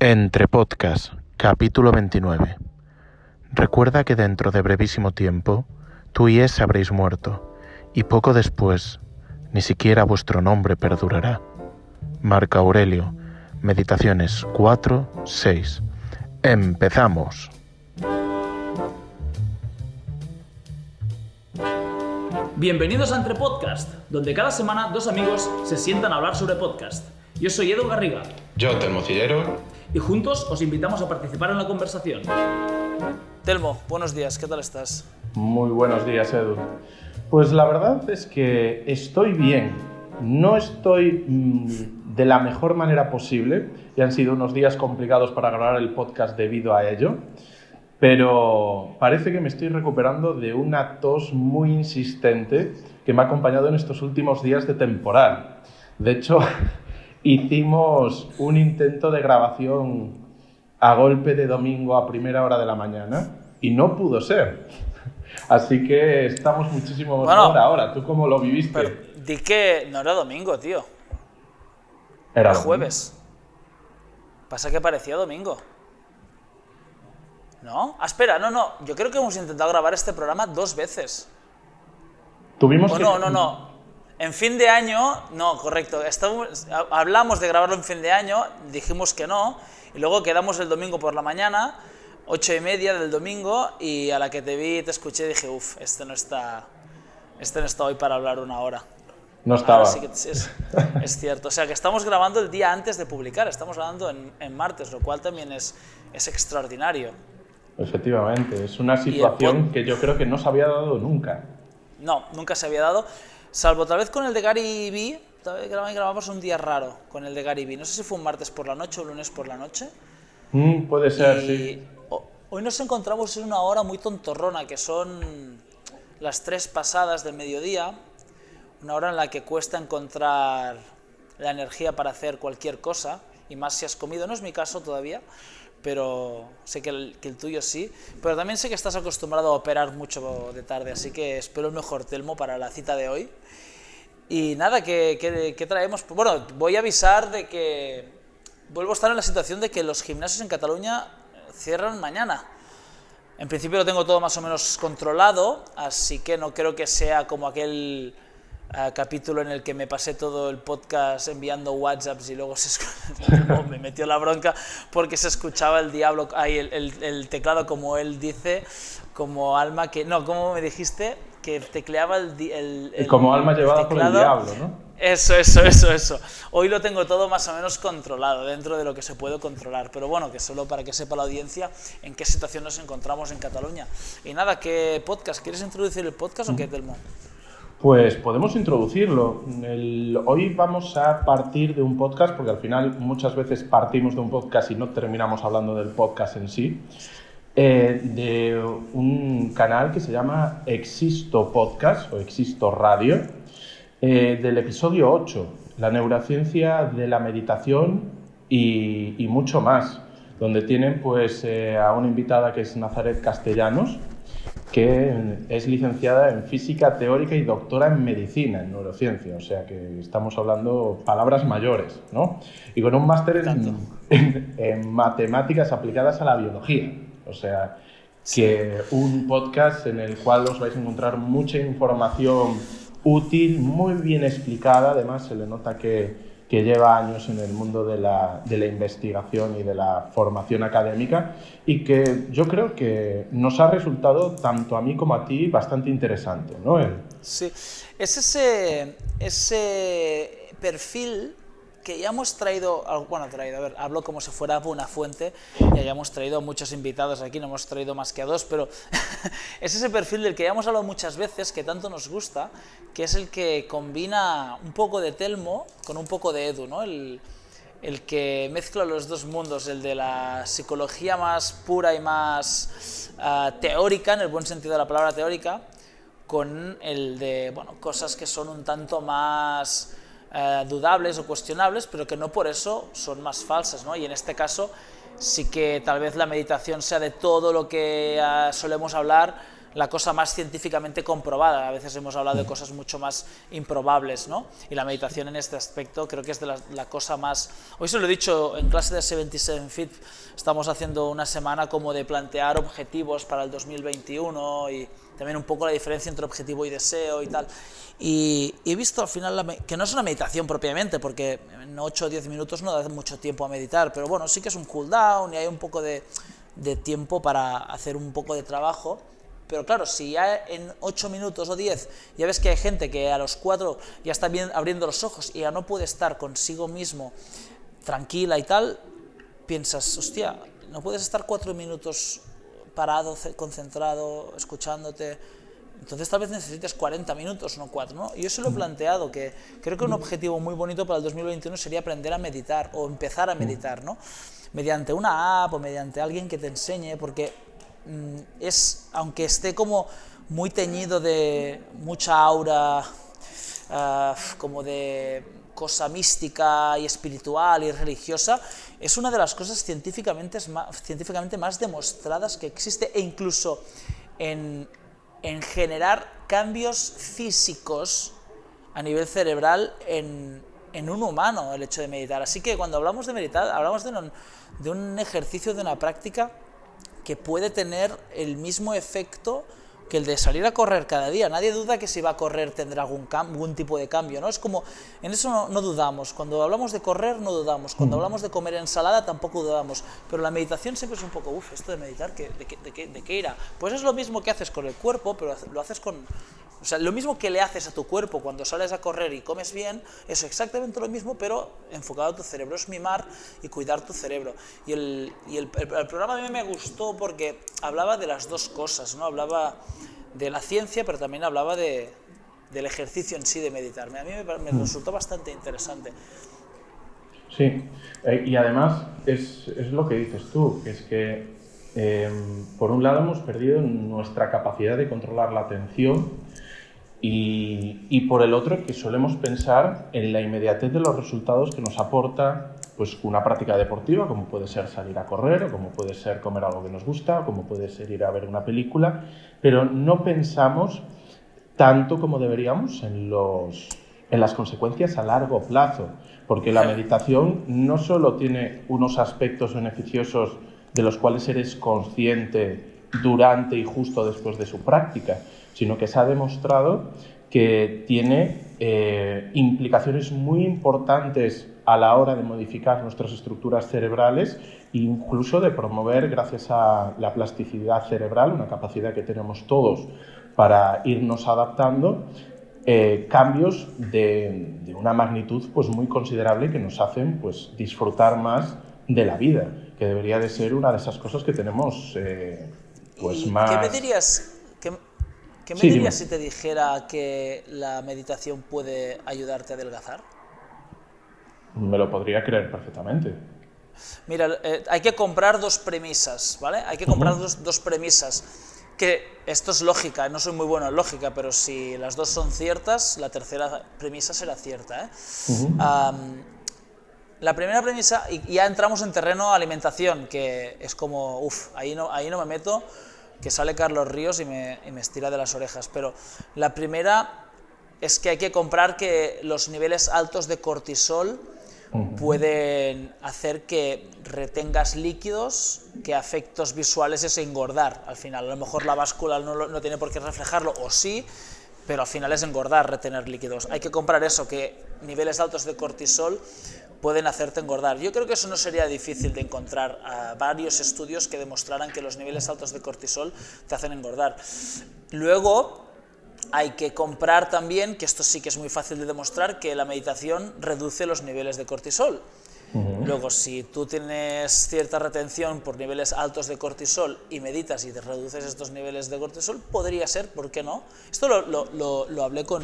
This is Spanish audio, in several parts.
Entre Podcast, capítulo 29. Recuerda que dentro de brevísimo tiempo, tú y ese habréis muerto, y poco después, ni siquiera vuestro nombre perdurará. Marca Aurelio, Meditaciones 4, 6. Empezamos. Bienvenidos a Entre Podcast, donde cada semana dos amigos se sientan a hablar sobre podcast. Yo soy Edu Garriga Yo, Telmo Cillero. y juntos os invitamos a participar en la conversación. Telmo, buenos días, ¿qué tal estás? Muy buenos días, Edu. Pues la verdad es que estoy bien. No estoy mm, de la mejor manera posible y han sido unos días complicados para grabar el podcast debido a ello. Pero parece que me estoy recuperando de una tos muy insistente que me ha acompañado en estos últimos días de temporal. De hecho, hicimos un intento de grabación a golpe de domingo a primera hora de la mañana y no pudo ser. Así que estamos muchísimo mejor Bueno, ahora. ¿Tú cómo lo viviste? Pero di que no era domingo, tío, Era era jueves. Pasa que parecía domingo. ¿No? Ah, espera, no, no, yo creo que hemos intentado grabar este programa dos veces. Tuvimos O que- no, no, no. En fin de año, no, correcto. Estamos, ha- hablamos de grabarlo en fin de año, dijimos que no, y luego quedamos el domingo por la mañana, ocho y media del domingo, y a la que te vi te escuché dije, uff, este no está, este no está hoy para hablar una hora. No estaba. sí que es, es cierto. O sea, que estamos grabando el día antes de publicar, estamos grabando en, en martes, lo cual también es, es extraordinario. Efectivamente, es una situación que yo creo que no se había dado nunca. No, nunca se había dado, salvo tal vez con el de Gary Vee, tal vez grabamos, un día raro con el de Gary Vee. No sé si fue un martes por la noche o un lunes por la noche. Mm, puede ser, y sí. ho- hoy nos encontramos en una hora muy tontorrona, que son las tres pasadas del mediodía, una hora en la que cuesta encontrar la energía para hacer cualquier cosa, y más si has comido. No es mi caso todavía, pero sé que el, tuyo sí. Pero también sé que estás acostumbrado a operar mucho de tarde, así que espero el mejor Telmo para la cita de hoy. Y nada, ¿qué, qué- qué traemos? Bueno, voy a avisar de que vuelvo a estar en la situación de que los gimnasios en Cataluña eh, cierran mañana. En principio lo tengo todo más o menos controlado, así que no creo que sea como aquel capítulo en el que me pasé todo el podcast enviando WhatsApps y luego se me metió la bronca porque se escuchaba el diablo, ahí el, el- el teclado como él dice, como alma que... No, ¿cómo me dijiste? Que tecleaba el... el- el- Como alma llevada por el diablo, ¿no? Eso, eso, eso, eso. Hoy lo tengo todo más o menos controlado, dentro de lo que se puede controlar. Pero bueno, que solo para que sepa la audiencia en qué situación nos encontramos en Cataluña. Y nada, ¿qué podcast? ¿Quieres introducir el podcast o qué, Telmo? Pues podemos introducirlo. Hoy vamos a partir de un podcast, porque al final muchas veces partimos de un podcast y no terminamos hablando del podcast en sí, eh, de un canal que se llama Existo Podcast o Existo Radio, eh, del episodio 8, la neurociencia de la meditación y, y mucho más, donde tienen pues eh, a una invitada que es Nazaret Castellanos, que es licenciada en física teórica y doctora en medicina, en neurociencia, o sea que estamos hablando palabras mayores, ¿no? Y con un máster Tanto. en, en- en matemáticas aplicadas a la biología, o sea que un podcast en el cual os vais a encontrar mucha información útil, muy bien explicada, además se le nota que, que lleva años en el mundo de la, de la investigación y de la formación académica y que yo creo que nos ha resultado, tanto a mí como a ti, bastante interesante, ¿no? Sí, es ese, ese perfil que ya hemos traído, bueno, traído, a ver, hablo como si fuera una fuente, ya hayamos traído muchos invitados aquí, no hemos traído más que a dos, pero es ese perfil del que ya hemos hablado muchas veces, que tanto nos gusta, que es el que combina un poco de Telmo con un poco de Edu, ¿no? El, el que mezcla los dos mundos, el de la psicología más pura y más ah, teórica, en el buen sentido de la palabra teórica, con el de bueno, cosas que son un tanto más eh, dudables o cuestionables, pero que no por eso son más falsas. ¿no? Y en este caso sí que tal vez la meditación sea de todo lo que ah, solemos hablar, la cosa más científicamente comprobada. A veces hemos hablado de cosas mucho más improbables, ¿no? Y la meditación en este aspecto creo que es de la, cosa más... Hoy se lo he dicho en clase de 77 Fit, estamos haciendo una semana como de plantear objetivos para el 2021 y también un poco la diferencia entre objetivo y deseo y tal. Y, he visto al final que no es una meditación propiamente, porque en 8 o 10 minutos no da mucho tiempo a meditar, pero bueno, sí que es un cool down y hay un poco de, de tiempo para hacer un poco de trabajo. Pero claro, si ya en 8 minutos o 10 ya ves que hay gente que a los 4 ya está bien abriendo los ojos y ya no puede estar consigo mismo tranquila y tal, piensas, hostia, no puedes estar 4 minutos parado, concentrado, escuchándote. Entonces tal vez necesites 40 minutos, no 4, ¿no? Yo se lo he planteado, que creo que un objetivo muy bonito para el 2021 sería aprender a meditar o empezar a meditar, ¿no? Mediante una app o mediante alguien que te enseñe, porque es, aunque esté como muy teñido de mucha aura, uh, como de cosa mística y espiritual y religiosa, es una de las cosas científicamente más, científicamente más demostradas que existe e incluso en, en generar cambios físicos a nivel cerebral en, en, un humano el hecho de meditar. Así que cuando hablamos de meditar, hablamos de de un ejercicio, de una práctica que puede tener el mismo efecto que el de salir a correr cada día. Nadie duda que si va a correr tendrá algún, algún tipo de cambio, ¿no? Es como, en eso no, dudamos. Cuando hablamos de correr no dudamos. Cuando mm. hablamos de comer ensalada tampoco dudamos. Pero la meditación siempre es un poco, uff, esto de meditar, de, qué, de qué irá? Pues es lo mismo que haces con el cuerpo, pero lo haces con, o sea, lo mismo que le haces a tu cuerpo cuando sales a correr y comes bien, es exactamente lo mismo, pero enfocado a tu cerebro. Es mimar y cuidar tu cerebro. Y el, y el, programa a mí me gustó porque hablaba de las dos cosas, ¿no? Hablaba de la ciencia, pero también hablaba de, del ejercicio en sí de meditar. A mí me, resultó bastante interesante. Sí, eh, y además es, es, lo que dices tú, que es que em, por un lado hemos perdido nuestra capacidad de controlar la atención y, y, por el otro que solemos pensar en la inmediatez de los resultados que nos aporta pues, una práctica deportiva, como puede ser salir a correr, o como puede ser comer algo que nos gusta, o como puede ser ir a ver una película, pero no pensamos tanto como deberíamos en, los, en las consecuencias a largo plazo, porque la meditación no solo tiene unos aspectos beneficiosos de los cuales eres consciente durante y justo después de su práctica, sino que se ha demostrado que tiene eh, implicaciones muy importantes a la hora de modificar nuestras estructuras cerebrales e incluso de promover, gracias a la plasticidad cerebral, una capacidad que tenemos todos para irnos adaptando, eh, cambios de, una magnitud pues, muy considerable que nos hacen pues, disfrutar más de la vida, que debería de ser una de esas cosas que tenemos eh, pues, más... ¿Qué me dirías, ¿Qué me dirías si te dijera que la meditación puede ayudarte a adelgazar? Me lo podría creer perfectamente. Mira, eh, hay que comprar dos premisas, ¿vale? Hay que comprar dos, dos, premisas. Que esto es lógica, no soy muy bueno en lógica, pero si las dos son ciertas, la tercera premisa será cierta. ¿eh? la primera premisa, y ya entramos en terreno alimentación, que es como, uff, ahí no, ahí no me meto, que sale Carlos Ríos y me, estira de las orejas. Pero la primera es que hay que comprar que los niveles altos de cortisol pueden hacer que retengas líquidos, que efectos visuales es engordar. Al final, a lo mejor la báscula no, no tiene por qué reflejarlo, o sí, pero al final es engordar, retener líquidos. Hay que comprar eso, que niveles altos de cortisol pueden hacerte engordar. Yo creo que eso no sería difícil de encontrar varios estudios que demostraran que los niveles altos de cortisol te hacen engordar. Luego hay que comprar también, que esto sí que es muy fácil de demostrar, que la meditación reduce los niveles de cortisol. Luego, si tú tienes cierta retención por niveles altos de cortisol y meditas y te reduces estos niveles de cortisol, podría ser, ¿por qué no? Esto lo, lo, lo hablé con,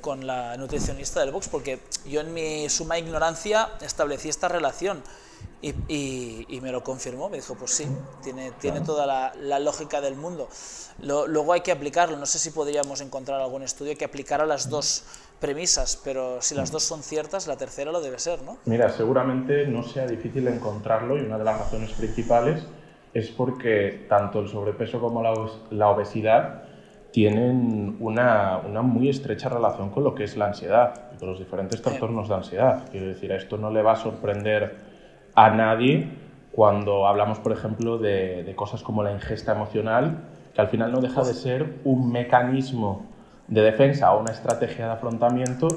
con la nutricionista del box, porque yo en mi suma ignorancia establecí esta relación y, y, me lo confirmó, me dijo, pues sí, tiene, tiene toda la, la lógica del mundo. luego hay que aplicarlo, no sé si podríamos encontrar algún estudio que aplicara las dos premisas, pero si las dos son ciertas, la tercera lo debe ser, ¿no? Mira, seguramente no sea difícil encontrarlo y una de las razones principales es porque tanto el sobrepeso como la, obesidad tienen una, una, muy estrecha relación con lo que es la ansiedad y con los diferentes trastornos de ansiedad. Quiero decir, esto no le va a sorprender a nadie cuando hablamos, por ejemplo, de, de cosas como la ingesta emocional, que al final no deja de ser un mecanismo de defensa o una estrategia de afrontamiento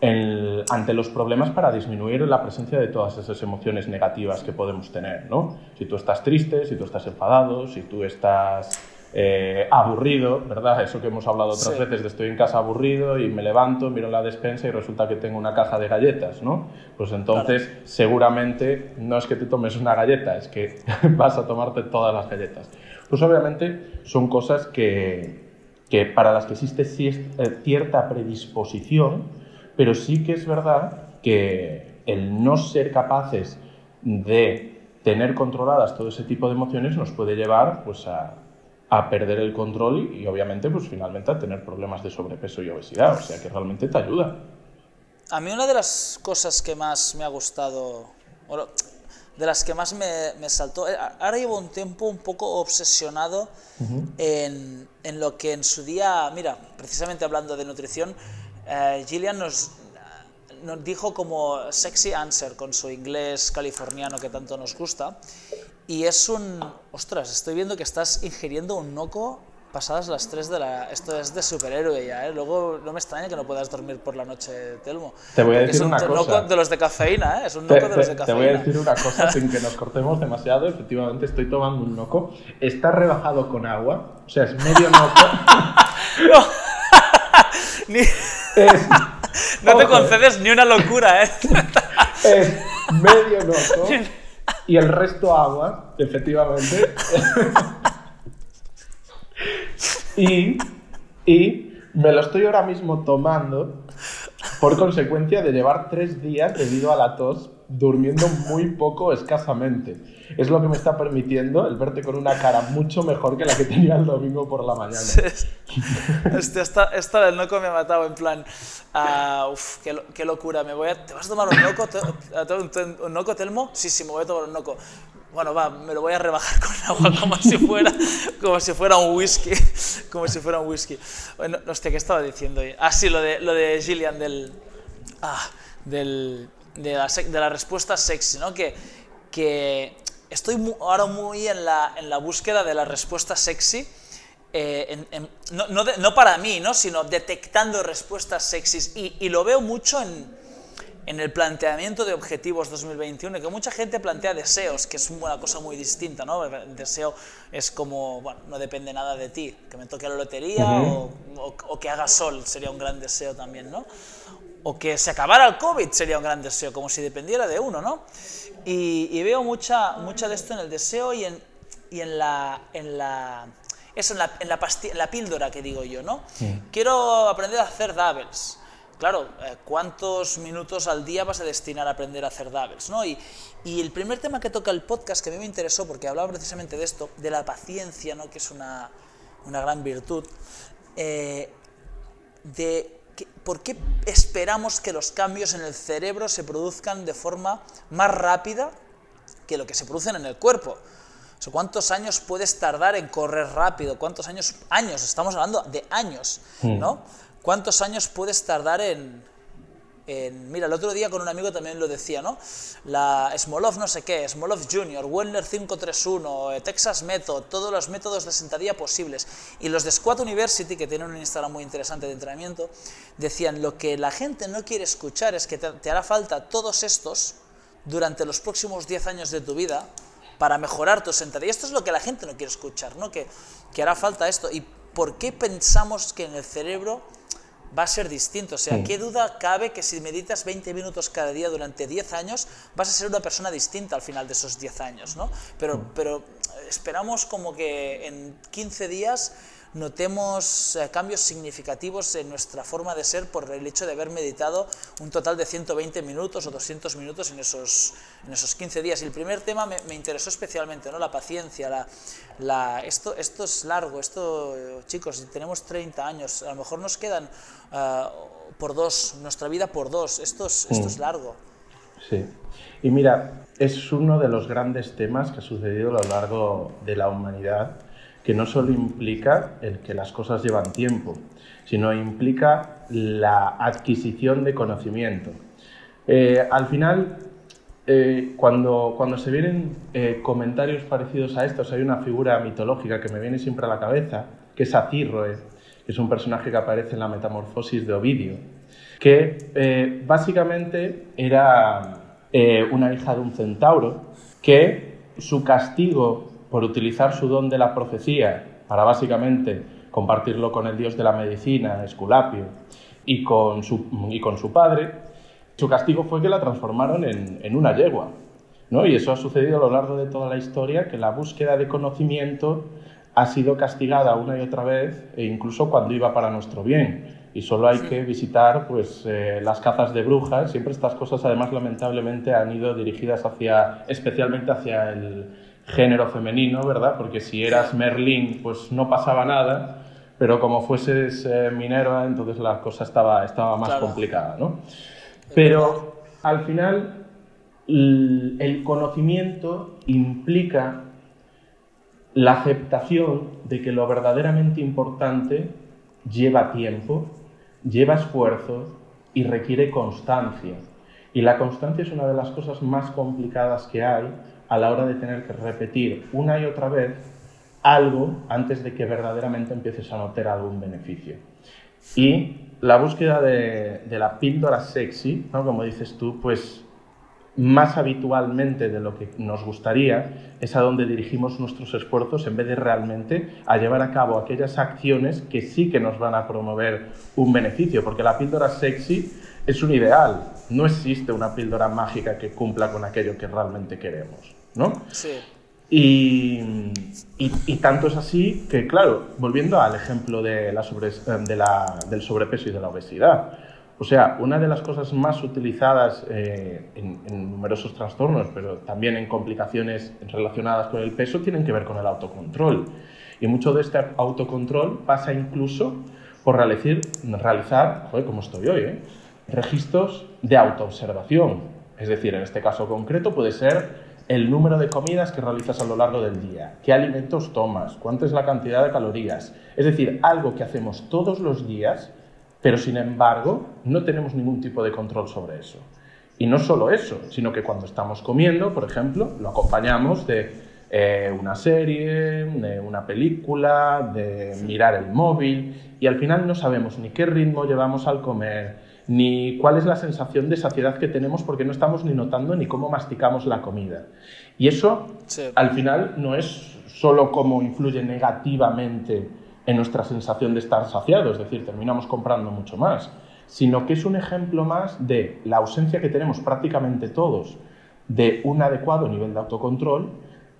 ante los problemas para disminuir la presencia de todas esas emociones negativas que podemos tener. ¿no? Si tú estás triste, si tú estás enfadado, si tú estás eh, aburrido, ¿verdad? Eso que hemos hablado otras veces de estoy en casa aburrido y me levanto, miro la despensa y resulta que tengo una caja de galletas, ¿no? Pues entonces seguramente no es que te tomes una galleta, es que vas a tomarte todas las galletas. Pues obviamente son cosas que, que para las que existe eh, cierta predisposición, pero sí que es verdad que el no ser capaces de tener controladas todo ese tipo de emociones nos puede llevar pues, a, a perder el control y, obviamente pues finalmente a tener problemas de sobrepeso y obesidad, o sea que realmente te ayuda. A mí una de las cosas que más me ha gustado, de las que más me, me saltó, eh, ahora llevo un tiempo un poco obsesionado en, en, lo que en su día, mira, precisamente hablando de nutrición, eh, Gillian nos, nos dijo como sexy answer con su inglés californiano que tanto nos gusta. Y es un... Ostras, estoy viendo que estás ingiriendo un noco pasadas las 3 de la... Esto es de superhéroe ya, ¿eh? Luego no me extraña que no puedas dormir por la noche, Telmo. Te voy a decir una cosa. Es un noco de los de cafeína, ¿eh? Es un noco de los de cafeína. Te voy a decir una cosa sin que nos cortemos demasiado. Efectivamente, estoy tomando un noco. Está rebajado con agua. O sea, es medio noco. no. Ni... no te concedes ni una locura, ¿eh? es medio noco y el resto agua, efectivamente. y, y me lo estoy ahora mismo tomando por consecuencia de llevar tres días debido a la tos durmiendo muy poco escasamente. Es lo que me está permitiendo el verte con una cara mucho mejor que la que tenía el domingo por la mañana. Este, esta, esta del noco me ha matado en plan, uh, uf, qué, qué, locura, me voy a, ¿te vas a tomar un noco, un, un noco, Telmo? Sí, sí, me voy a tomar un noco. Bueno, va, me lo voy a rebajar con agua como si fuera, como si fuera un whisky, como si fuera un whisky. Bueno, hostia, ¿qué estaba diciendo? Ah, sí, lo de, lo de Gillian del, ah, del de la, de la respuesta sexy, ¿no? Que, que estoy ahora muy en la, en la búsqueda de la respuesta sexy, eh, no, no, no, para mí, ¿no? sino detectando respuestas sexys. Y, y lo veo mucho en, en, el planteamiento de objetivos 2021, que mucha gente plantea deseos, que es una cosa muy distinta. ¿no? El deseo es como, bueno, no depende nada de ti, que me toque la lotería o, o, o, que haga sol, sería un gran deseo también. ¿no? O que se acabara el COVID sería un gran deseo, como si dependiera de uno, ¿no? Y, veo mucha, mucha de esto en el deseo y en, y en la... En la eso, en la, en la, la píldora que digo yo, ¿no? Quiero aprender a hacer doubles. Claro, eh, ¿cuántos minutos al día vas a destinar a aprender a hacer doubles? ¿no? Y, y, el primer tema que toca el podcast, que a mí me interesó, porque hablaba precisamente de esto, de la paciencia, ¿no? que es una, una gran virtud, eh, de ¿por qué esperamos que los cambios en el cerebro se produzcan de forma más rápida que lo que se producen en el cuerpo? ¿Cuántos años puedes tardar en correr rápido? ¿Cuántos años? Años, estamos hablando de años, hmm. ¿no? ¿Cuántos años puedes tardar en, mira, el otro día con un amigo también lo decía, ¿no? La Smolov no sé qué, Smolov Junior, Wellner 531, eh, Texas Method, todos los métodos de sentadilla posibles. Y los de Squat University, que tienen un Instagram muy interesante de entrenamiento, decían, lo que la gente no quiere escuchar es que te, hará falta todos estos durante los próximos 10 años de tu vida para mejorar tu sentadilla. Esto es lo que la gente no quiere escuchar, ¿no? Que, que hará falta esto. ¿Y por qué pensamos que en el cerebro va a ser distinto. O sea, ¿qué duda cabe que si meditas 20 minutos cada día durante 10 años, vas a ser una persona distinta al final de esos 10 años, ¿no? Pero, pero esperamos como que en 15 días notemos eh, cambios significativos en nuestra forma de ser por el hecho de haber meditado un total de 120 minutos o 200 minutos en esos, en esos 15 días. Y el primer tema me, me interesó especialmente, ¿no? la paciencia. La, la, esto, esto es largo, esto, chicos, tenemos 30 años, a lo mejor nos quedan uh, por dos, nuestra vida por dos, esto es, esto es mm. largo. Sí. Y mira, es uno de los grandes temas que ha sucedido a lo largo de la humanidad, que no solo implica el que las cosas llevan tiempo, sino implica la adquisición de conocimiento. Eh, al final, eh, cuando, cuando se vienen eh, comentarios parecidos a estos, hay una figura mitológica que me viene siempre a la cabeza, que es Acirroe, que es un personaje que aparece en la Metamorfosis de Ovidio, que básicamente era una hija de un centauro que su castigo por utilizar su don de la profecía para básicamente compartirlo con el dios de la medicina, Esculapio, y con su, y con su padre, su castigo fue que la transformaron en, en una yegua. ¿no? Y eso ha sucedido a lo largo de toda la historia, que la búsqueda de conocimiento ha sido castigada una y otra vez, e incluso cuando iba para nuestro bien. Y solo hay que visitar pues, eh, las cazas de brujas. Siempre estas cosas, además, lamentablemente, han ido dirigidas hacia, especialmente hacia el género femenino, ¿verdad? Porque si eras Merlín, pues no pasaba nada pero como fueses eh, minero, entonces la cosa estaba, estaba más complicada, ¿no? Pero al final el conocimiento implica la aceptación de que lo verdaderamente importante lleva tiempo, lleva esfuerzo y requiere constancia. Y la constancia es una de las cosas más complicadas que hay a la hora de tener que repetir una y otra vez algo antes de que verdaderamente empieces a notar algún beneficio. Y la búsqueda de, la píldora sexy, ¿no? como dices tú, pues más habitualmente de lo que nos gustaría es a donde dirigimos nuestros esfuerzos en vez de realmente a llevar a cabo aquellas acciones que sí que nos van a promover un beneficio, porque la píldora sexy es un ideal, no existe una píldora mágica que cumpla con aquello que realmente queremos, ¿no? Sí. Y, tanto es así que, claro, volviendo al ejemplo de la del sobrepeso y de la obesidad, o sea, una de las cosas más utilizadas eh, en, numerosos trastornos, pero también en complicaciones relacionadas con el peso, tienen que ver con el autocontrol. Y mucho de este autocontrol pasa incluso por realizar, realizar joder, como estoy hoy, ¿eh? registros de autoobservación. Es decir, en este caso concreto puede ser el número de comidas que realizas a lo largo del día, qué alimentos tomas, cuánto es la cantidad de calorías. Es decir, algo que hacemos todos los días, pero sin embargo no tenemos ningún tipo de control sobre eso. Y no solo eso, sino que cuando estamos comiendo, por ejemplo, lo acompañamos de eh, una serie, de una película, de mirar el móvil, y al final no sabemos ni qué ritmo llevamos al comer, ni cuál es la sensación de saciedad que tenemos porque no estamos ni notando ni cómo masticamos la comida. Y eso al final no es solo cómo influye negativamente en nuestra sensación de estar saciado, es decir, terminamos comprando mucho más, sino que es un ejemplo más de la ausencia que tenemos prácticamente todos de un adecuado nivel de autocontrol,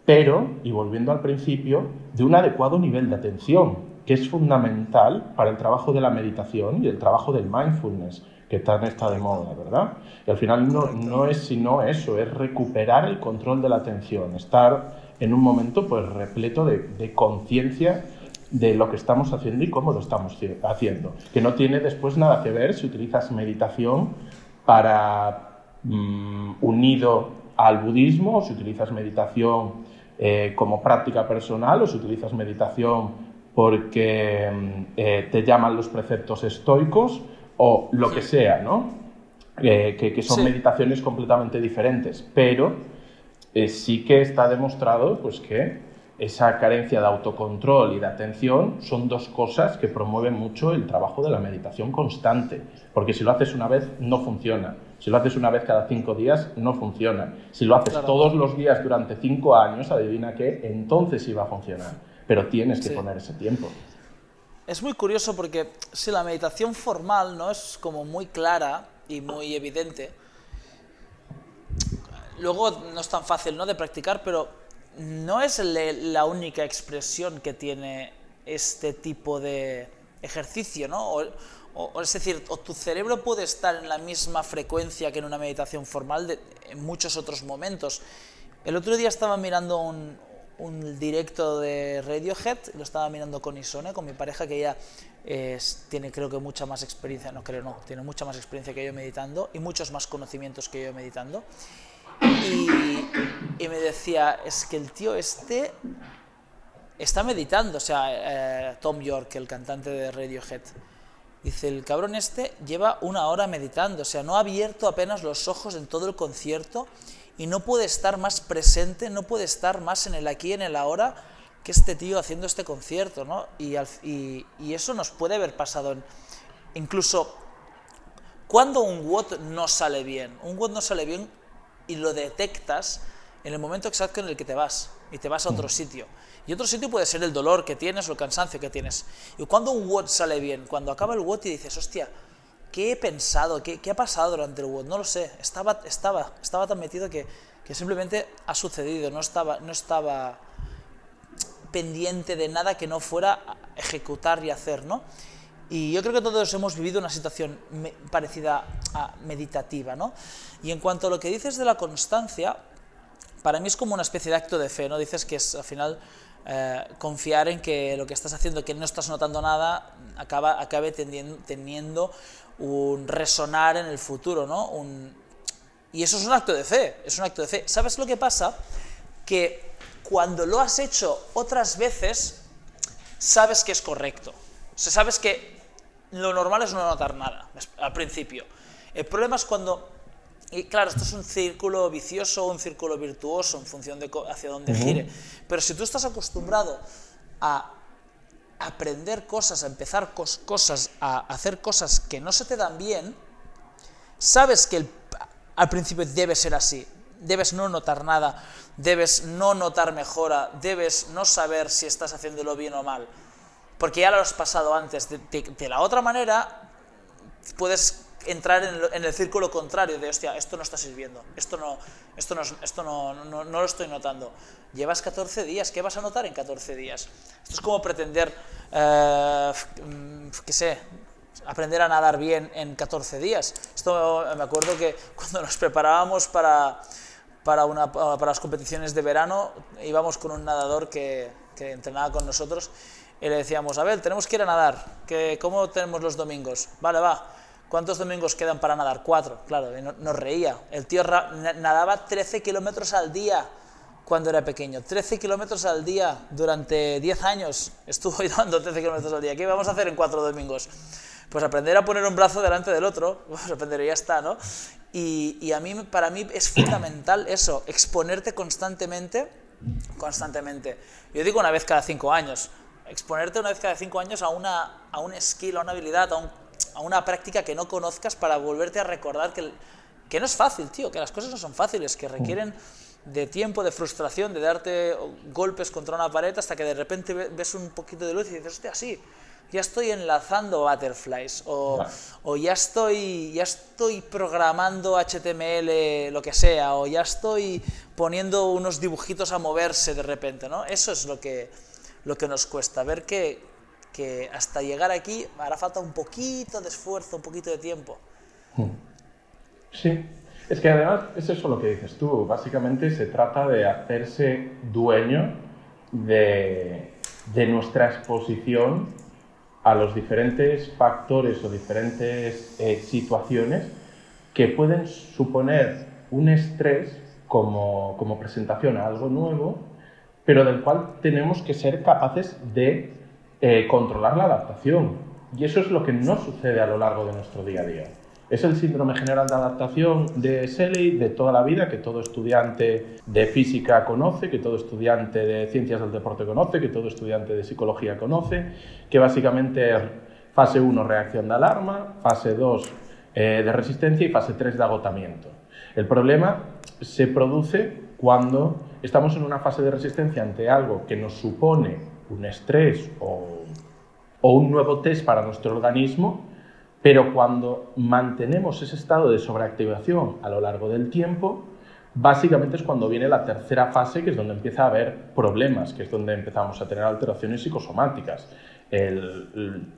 pero, y volviendo al principio, de un adecuado nivel de atención, que es fundamental para el trabajo de la meditación y el trabajo del mindfulness que tan está de moda, ¿verdad? Y al final no, no es sino eso, es recuperar el control de la atención, estar en un momento pues repleto de, de conciencia de lo que estamos haciendo y cómo lo estamos haciendo, que no tiene después nada que ver si utilizas meditación para mm, unido al budismo, o si utilizas meditación eh, como práctica personal, o si utilizas meditación porque mm, eh, te llaman los preceptos estoicos, o lo que sea, ¿no? Eh, que, son meditaciones completamente diferentes, pero eh, sí que está demostrado pues, que esa carencia de autocontrol y de atención son dos cosas que promueven mucho el trabajo de la meditación constante, porque si lo haces una vez no funciona, si lo haces una vez cada cinco días no funciona, si lo haces todos los días durante cinco años, adivina qué, entonces sí va a funcionar, pero tienes que poner ese tiempo es muy curioso porque si la meditación formal no es como muy clara y muy evidente, luego no es tan fácil ¿no? de practicar, pero no es la única expresión que tiene este tipo de ejercicio, ¿no? O, es decir, tu cerebro puede estar en la misma frecuencia que en una meditación formal en muchos otros momentos. El otro día estaba mirando un, un directo de Radiohead, lo estaba mirando con Isone, con mi pareja que ella tiene creo que mucha más experiencia, no creo no, tiene mucha más experiencia que yo meditando y muchos más conocimientos que yo meditando. Y, me decía, es que el tío este está meditando, o sea, eh, Tom York, el cantante de Radiohead. Dice, el cabrón este lleva una hora meditando, o sea, no ha abierto apenas los ojos en todo el concierto y no puede estar más presente, no puede estar más en el aquí, en el ahora, que este tío haciendo este concierto, ¿no? Y, y, eso nos puede haber pasado en, incluso cuando un WOT no sale bien. Un WOT no sale bien y lo detectas en el momento exacto en el que te vas y te vas a otro mm. sitio. Y otro sitio puede ser el dolor que tienes o el cansancio que tienes. Y cuando un WOT sale bien, cuando acaba el WOT y dices, hostia, ¿qué he pensado? ¿Qué, qué ha pasado durante el WOT? No lo sé. Estaba, estaba, estaba tan metido que, que simplemente ha sucedido. No estaba, no estaba pendiente de nada que no fuera ejecutar y hacer, ¿no? Y yo creo que todos hemos vivido una situación parecida a meditativa, ¿no? Y en cuanto a lo que dices de la constancia, para mí es como una especie de acto de fe, ¿no? Dices que es al final eh, confiar en que lo que estás haciendo, que no estás notando nada, acaba, acabe teniendo un resonar en el futuro, ¿no? Un, y eso es un acto de fe, es un acto de fe. ¿Sabes lo que pasa? Que cuando lo has hecho otras veces, sabes que es correcto. O sea, sabes que lo normal es no notar nada al principio. El problema es cuando, y claro, esto es un círculo vicioso o un círculo virtuoso en función de hacia dónde gire, pero si tú estás acostumbrado a aprender cosas, a empezar cosas, a hacer cosas que no se te dan bien, sabes que al principio debe ser así, debes no notar nada, debes no notar mejora, debes no saber si estás haciéndolo bien o mal, porque ya lo has pasado antes. De, la otra manera, puedes entrar en el, círculo contrario de, hostia, esto no está sirviendo, esto no, esto no, esto no, no, lo estoy notando. Llevas 14 días, ¿qué vas a notar en 14 días? Esto es como pretender, eh, qué sé, aprender a nadar bien en 14 días. Esto me acuerdo que cuando nos preparábamos para, para, una, para las competiciones de verano, íbamos con un nadador que, que entrenaba con nosotros y le decíamos, a ver, tenemos que ir a nadar, que, ¿cómo tenemos los domingos? Vale, va. ¿Cuántos domingos quedan para nadar? Cuatro, claro, y nos reía. El tío nadaba 13 kilómetros al día cuando era pequeño. 13 kilómetros al día durante 10 años estuvo dando 13 kilómetros al día. ¿Qué vamos a hacer en cuatro domingos? Pues aprender a poner un brazo delante del otro, pues aprender y ya está, ¿no? Y, y, a mí, para mí es fundamental eso, exponerte constantemente, constantemente. Yo digo una vez cada cinco años, exponerte una vez cada cinco años a, una, a un skill, a una habilidad, a, a una práctica que no conozcas para volverte a recordar que, que no es fácil, tío, que las cosas no son fáciles, que requieren de tiempo, de frustración, de darte golpes contra una pared hasta que de repente ves un poquito de luz y dices, hostia, sí, ya estoy enlazando butterflies o, o, ya, estoy, ya estoy programando HTML, lo que sea, o ya estoy poniendo unos dibujitos a moverse de repente, ¿no? Eso es lo que, lo que nos cuesta, ver que, que hasta llegar aquí hará falta un poquito de esfuerzo, un poquito de tiempo. Hmm. Sí, es que además es eso lo que dices tú, básicamente se trata de hacerse dueño de, nuestra exposición a los diferentes factores o diferentes eh, situaciones que pueden suponer un estrés como, como, presentación a algo nuevo, pero del cual tenemos que ser capaces de eh, controlar la adaptación. Y eso es lo que no sucede a lo largo de nuestro día a día. Es el síndrome general de adaptación de Shelley de toda la vida, que todo estudiante de física conoce, que todo estudiante de ciencias del deporte conoce, que todo estudiante de psicología conoce, que básicamente fase 1 reacción de alarma, fase 2 eh, de resistencia y fase 3 de agotamiento. El problema se produce cuando estamos en una fase de resistencia ante algo que nos supone un estrés o, un nuevo test para nuestro organismo pero cuando mantenemos ese estado de sobreactivación a lo largo del tiempo, básicamente es cuando viene la tercera fase, que es donde empieza a haber problemas, que es donde empezamos a tener alteraciones psicosomáticas,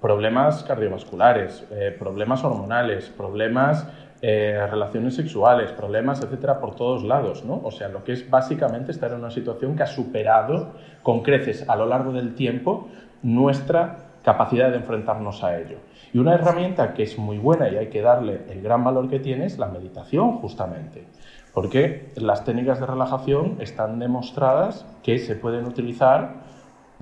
problemas cardiovasculares, eh, problemas hormonales, problemas eh, relaciones sexuales, problemas, etcétera, por todos lados, ¿no? O sea, lo que es básicamente estar en una situación que ha superado con creces a lo largo del tiempo nuestra capacidad de enfrentarnos a ello. Y una herramienta que es muy buena y hay que darle el gran valor que tiene es la meditación, justamente. Porque las técnicas de relajación están demostradas que se pueden utilizar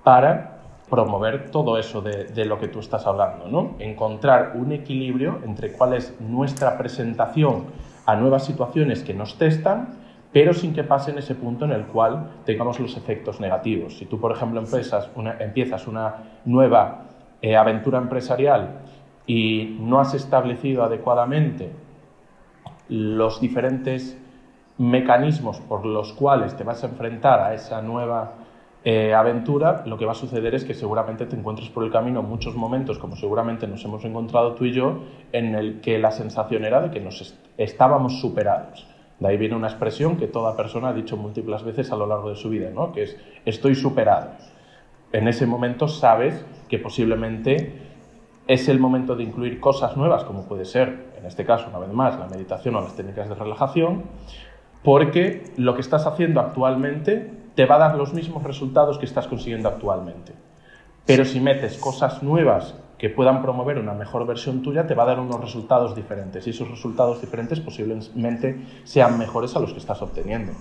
para promover todo eso de, lo que tú estás hablando, ¿no? Encontrar un equilibrio entre cuál es nuestra presentación a nuevas situaciones que nos testan, pero sin que pase en ese punto en el cual tengamos los efectos negativos. Si tú, por ejemplo, empiezas una, nueva eh, aventura empresarial y no has establecido adecuadamente los diferentes mecanismos por los cuales te vas a enfrentar a esa nueva eh, aventura, lo que va a suceder es que seguramente te encuentres por el camino muchos momentos, como seguramente nos hemos encontrado tú y yo, en el que la sensación era de que nos estábamos superados. De ahí viene una expresión que toda persona ha dicho múltiples veces a lo largo de su vida, ¿no? que es estoy superado. En ese momento sabes que posiblemente es el momento de incluir cosas nuevas, como puede ser, en este caso, una vez más, la meditación o las técnicas de relajación, porque lo que estás haciendo actualmente te va a dar los mismos resultados que estás consiguiendo actualmente. Pero si metes cosas nuevas que puedan promover una mejor versión tuya, te va a dar unos resultados diferentes. Y esos resultados diferentes posiblemente sean mejores a los que estás obteniendo.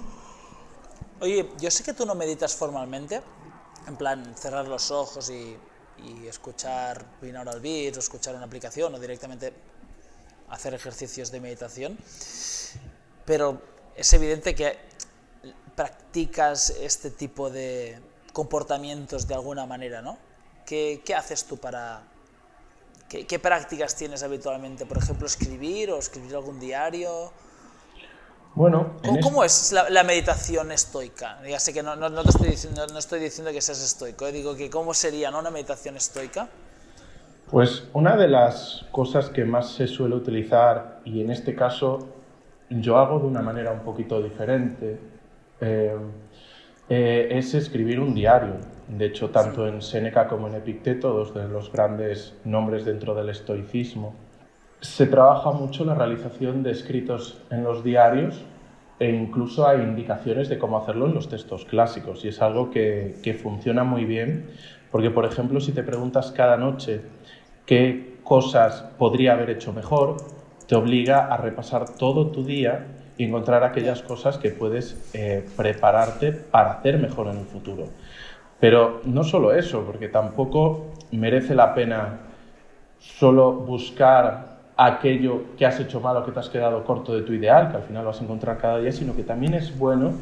Oye, yo sé que tú no meditas formalmente, en plan cerrar los ojos y, escuchar binaural beats o escuchar una aplicación o directamente hacer ejercicios de meditación, pero es evidente que practicas este tipo de comportamientos de alguna manera, ¿no? ¿Qué, haces tú para... Qué, prácticas tienes habitualmente? Por ejemplo, escribir o escribir algún diario. Bueno, ¿Cómo, es la, meditación estoica? Ya sé que no, no, te estoy diciendo, no estoy diciendo que seas estoico, ¿eh? digo que cómo sería ¿no? una meditación estoica. Pues una de las cosas que más se suele utilizar, y en este caso yo hago de una manera un poquito diferente, eh, eh, es escribir un diario. De hecho, tanto en Séneca como en Epicteto, dos de los grandes nombres dentro del estoicismo, se trabaja mucho la realización de escritos en los diarios e incluso hay indicaciones de cómo hacerlo en los textos clásicos y es algo que, que funciona muy bien porque, por ejemplo, si te preguntas cada noche qué cosas podría haber hecho mejor, te obliga a repasar todo tu día y encontrar aquellas cosas que puedes eh, prepararte para hacer mejor en el futuro. Pero no solo eso, porque tampoco merece la pena solo buscar aquello que has hecho mal o que te has quedado corto de tu ideal, que al final vas a encontrar cada día, sino que también es bueno,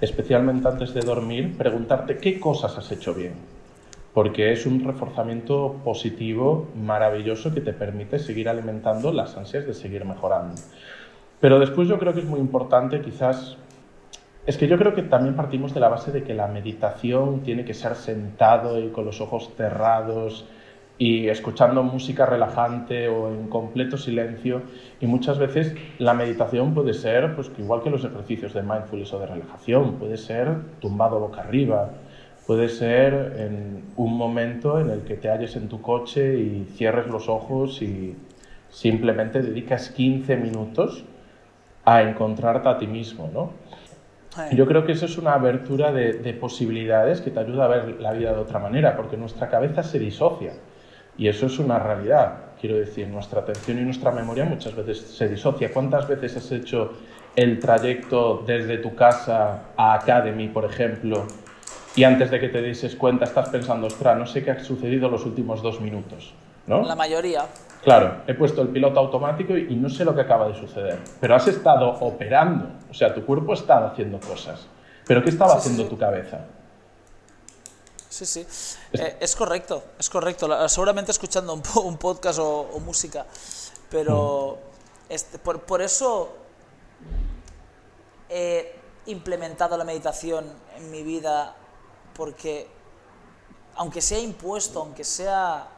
especialmente antes de dormir, preguntarte qué cosas has hecho bien, porque es un reforzamiento positivo maravilloso que te permite seguir alimentando las ansias de seguir mejorando. Pero después yo creo que es muy importante quizás... Es que yo creo que también partimos de la base de que la meditación tiene que ser sentado y con los ojos cerrados y escuchando música relajante o en completo silencio. Y muchas veces la meditación puede ser, pues igual que los ejercicios de mindfulness o de relajación, puede ser tumbado boca arriba, puede ser en un momento en el que te halles en tu coche y cierres los ojos y simplemente dedicas 15 minutos a encontrarte a ti mismo, ¿no? Yo creo que eso es una abertura de, posibilidades que te ayuda a ver la vida de otra manera, porque nuestra cabeza se disocia y eso es una realidad. Quiero decir, nuestra atención y nuestra memoria muchas veces se disocia. ¿Cuántas veces has hecho el trayecto desde tu casa a Academy, por ejemplo, y antes de que te dices cuenta estás pensando, ostras, no sé qué ha sucedido los últimos dos minutos? ¿no? La mayoría. Claro, he puesto el piloto automático y no sé lo que acaba de suceder. Pero has estado operando, o sea, tu cuerpo estaba haciendo cosas. Pero ¿qué estaba haciendo tu cabeza? Sí, sí. Eh, es correcto, es correcto. Seguramente escuchando un, podcast o, música. Pero mm. este, por, eso he implementado la meditación en mi vida porque aunque sea impuesto, aunque sea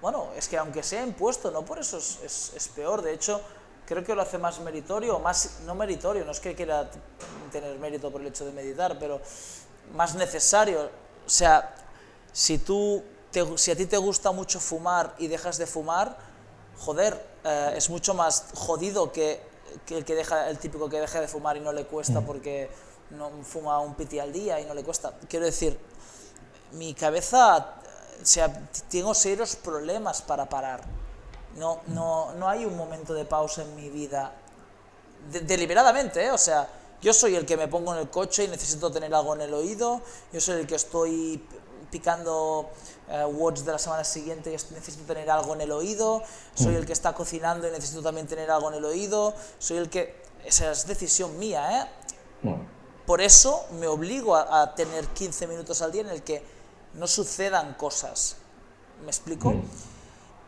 bueno, es que aunque sea impuesto, no por eso es, peor. De hecho, creo que lo hace más meritorio, más, no meritorio, no es que quiera tener mérito por el hecho de meditar, pero más necesario. O sea, si, tú si a ti te gusta mucho fumar y dejas de fumar, joder, eh, es mucho más jodido que, que el, que deja, el típico que deja de fumar y no le cuesta porque no fuma un piti al día y no le cuesta. Quiero decir, mi cabeza, o sea, tengo serios problemas para parar. No, no, no hay un momento de pausa en mi vida, de- deliberadamente, ¿eh? o sea, yo soy el que me pongo en el coche y necesito tener algo en el oído, yo soy el que estoy picando eh, Words de la semana siguiente y es- necesito tener algo en el oído, soy el que está cocinando y necesito también tener algo en el oído, soy el que... Esa es decisión mía, ¿eh? Bueno, Por eso me obligo a, a tener 15 minutos al día en el que no sucedan cosas. ¿Me explico? Mm.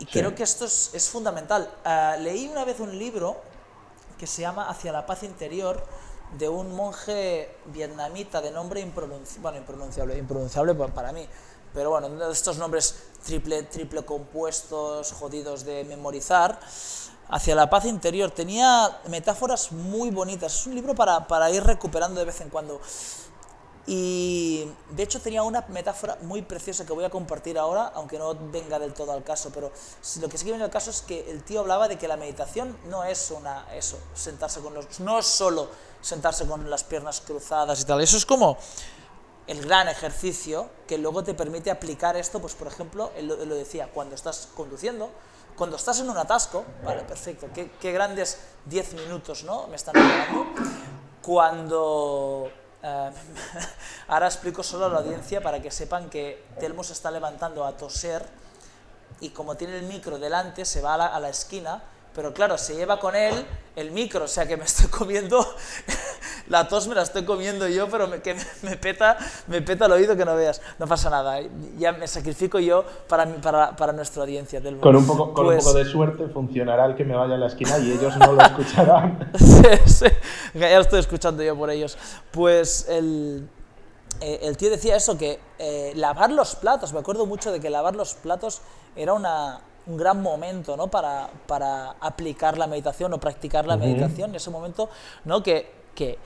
Y Sí. creo que esto es, es fundamental. Ah, leí una vez un libro que se llama Hacia la paz interior de un monje vietnamita de nombre impronunci- bueno, impronunciable, impronunciable pa- para mí, pero bueno, uno de estos nombres triple, triple compuestos, jodidos de memorizar, Hacia la paz interior. Tenía metáforas muy bonitas. Es un libro para, para ir recuperando de vez en cuando. Y de hecho tenía una metáfora muy preciosa que voy a compartir ahora, aunque no venga del todo al caso, pero lo que sí que viene al caso es que el tío hablaba de que la meditación no es una eso, sentarse con los no solo sentarse con las piernas cruzadas y tal. Eso es como el gran ejercicio que luego te permite aplicar esto, pues por ejemplo, él lo, él lo decía, cuando estás conduciendo, cuando estás en un atasco, vale, perfecto, qué, grandes 10 minutos, ¿no? Me están regalando. Cuando... eh, ahora explico solo a la audiencia para que sepan que Telmo se está levantando a toser y como tiene el micro delante se va a la, a la esquina, pero claro, se lleva con él el micro, o sea que me estoy comiendo, la tos me la estoy comiendo yo, pero me, que me, me peta, me peta el oído que no veas. No pasa nada, ya me sacrifico yo para, para, para nuestra audiencia. Telmo. con un, poco, con un Pues- poco de suerte funcionará el que me vaya a la esquina y ellos no lo escucharán. Sí, sí, ya lo estoy escuchando yo por ellos. Pues el, eh, el tío decía eso, que eh, lavar los platos, me acuerdo mucho de que lavar los platos era una, un gran momento ¿no? para, para aplicar la meditación o practicar la meditación, en ese momento ¿no? que, que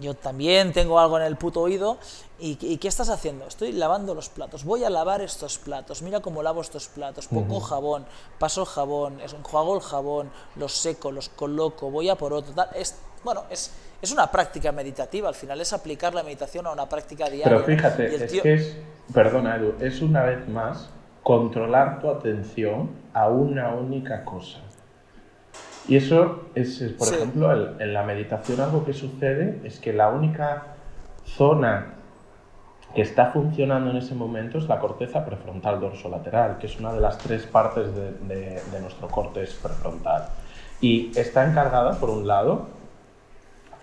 yo también tengo algo en el puto oído y, y ¿qué estás haciendo? Estoy lavando los platos, voy a lavar estos platos, mira cómo lavo estos platos, pongo jabón, paso el jabón, enjuago el jabón, los seco, los coloco, voy a por otro, tal. Es, bueno, es, es una práctica meditativa, al final es aplicar la meditación a una práctica diaria. Pero fíjate, es tío- que es, perdona Edu, es una vez más controlar tu atención a una única cosa. Y eso es, es, por Sí. ejemplo, el- en la meditación algo que sucede es que la única zona que está funcionando en ese momento es la corteza prefrontal dorsolateral, que es una de las tres partes de, de- de nuestro córtex prefrontal. Y está encargada, por un lado,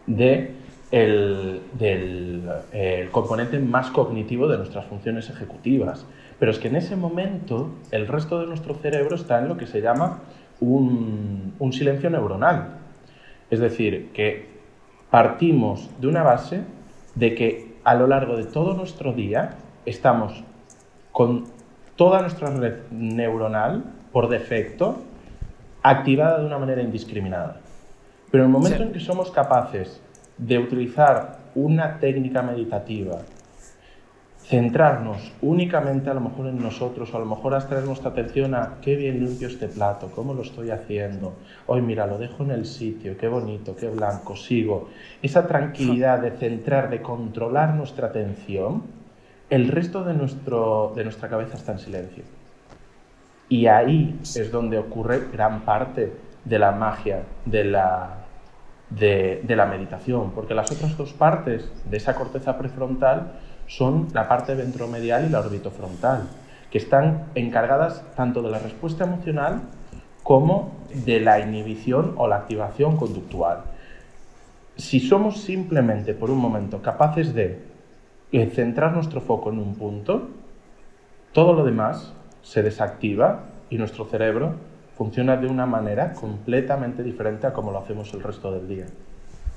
de el, del eh, el componente más cognitivo de nuestras funciones ejecutivas. Pero es que en ese momento el resto de nuestro cerebro está en lo que se llama un, un silencio neuronal. Es decir, que partimos de una base de que a lo largo de todo nuestro día estamos con toda nuestra red neuronal por defecto activada de una manera indiscriminada. Pero en el momento Sí. en que somos capaces de utilizar una técnica meditativa, centrarnos únicamente a lo mejor en nosotros, o a lo mejor traer nuestra atención a qué bien limpio este plato, cómo lo estoy haciendo, hoy mira, lo dejo en el sitio, qué bonito, qué blanco, sigo. Esa tranquilidad de centrar, de controlar nuestra atención, el resto de, nuestro, de nuestra cabeza está en silencio. Y ahí es donde ocurre gran parte de la magia de la, de la meditación, porque las otras dos partes de esa corteza prefrontal son la parte ventromedial y la orbitofrontal, que están encargadas tanto de la respuesta emocional como de la inhibición o la activación conductual. Si somos simplemente por un momento capaces de eh, centrar nuestro foco en un punto, todo lo demás se desactiva y nuestro cerebro funciona de una manera completamente diferente a como lo hacemos el resto del día.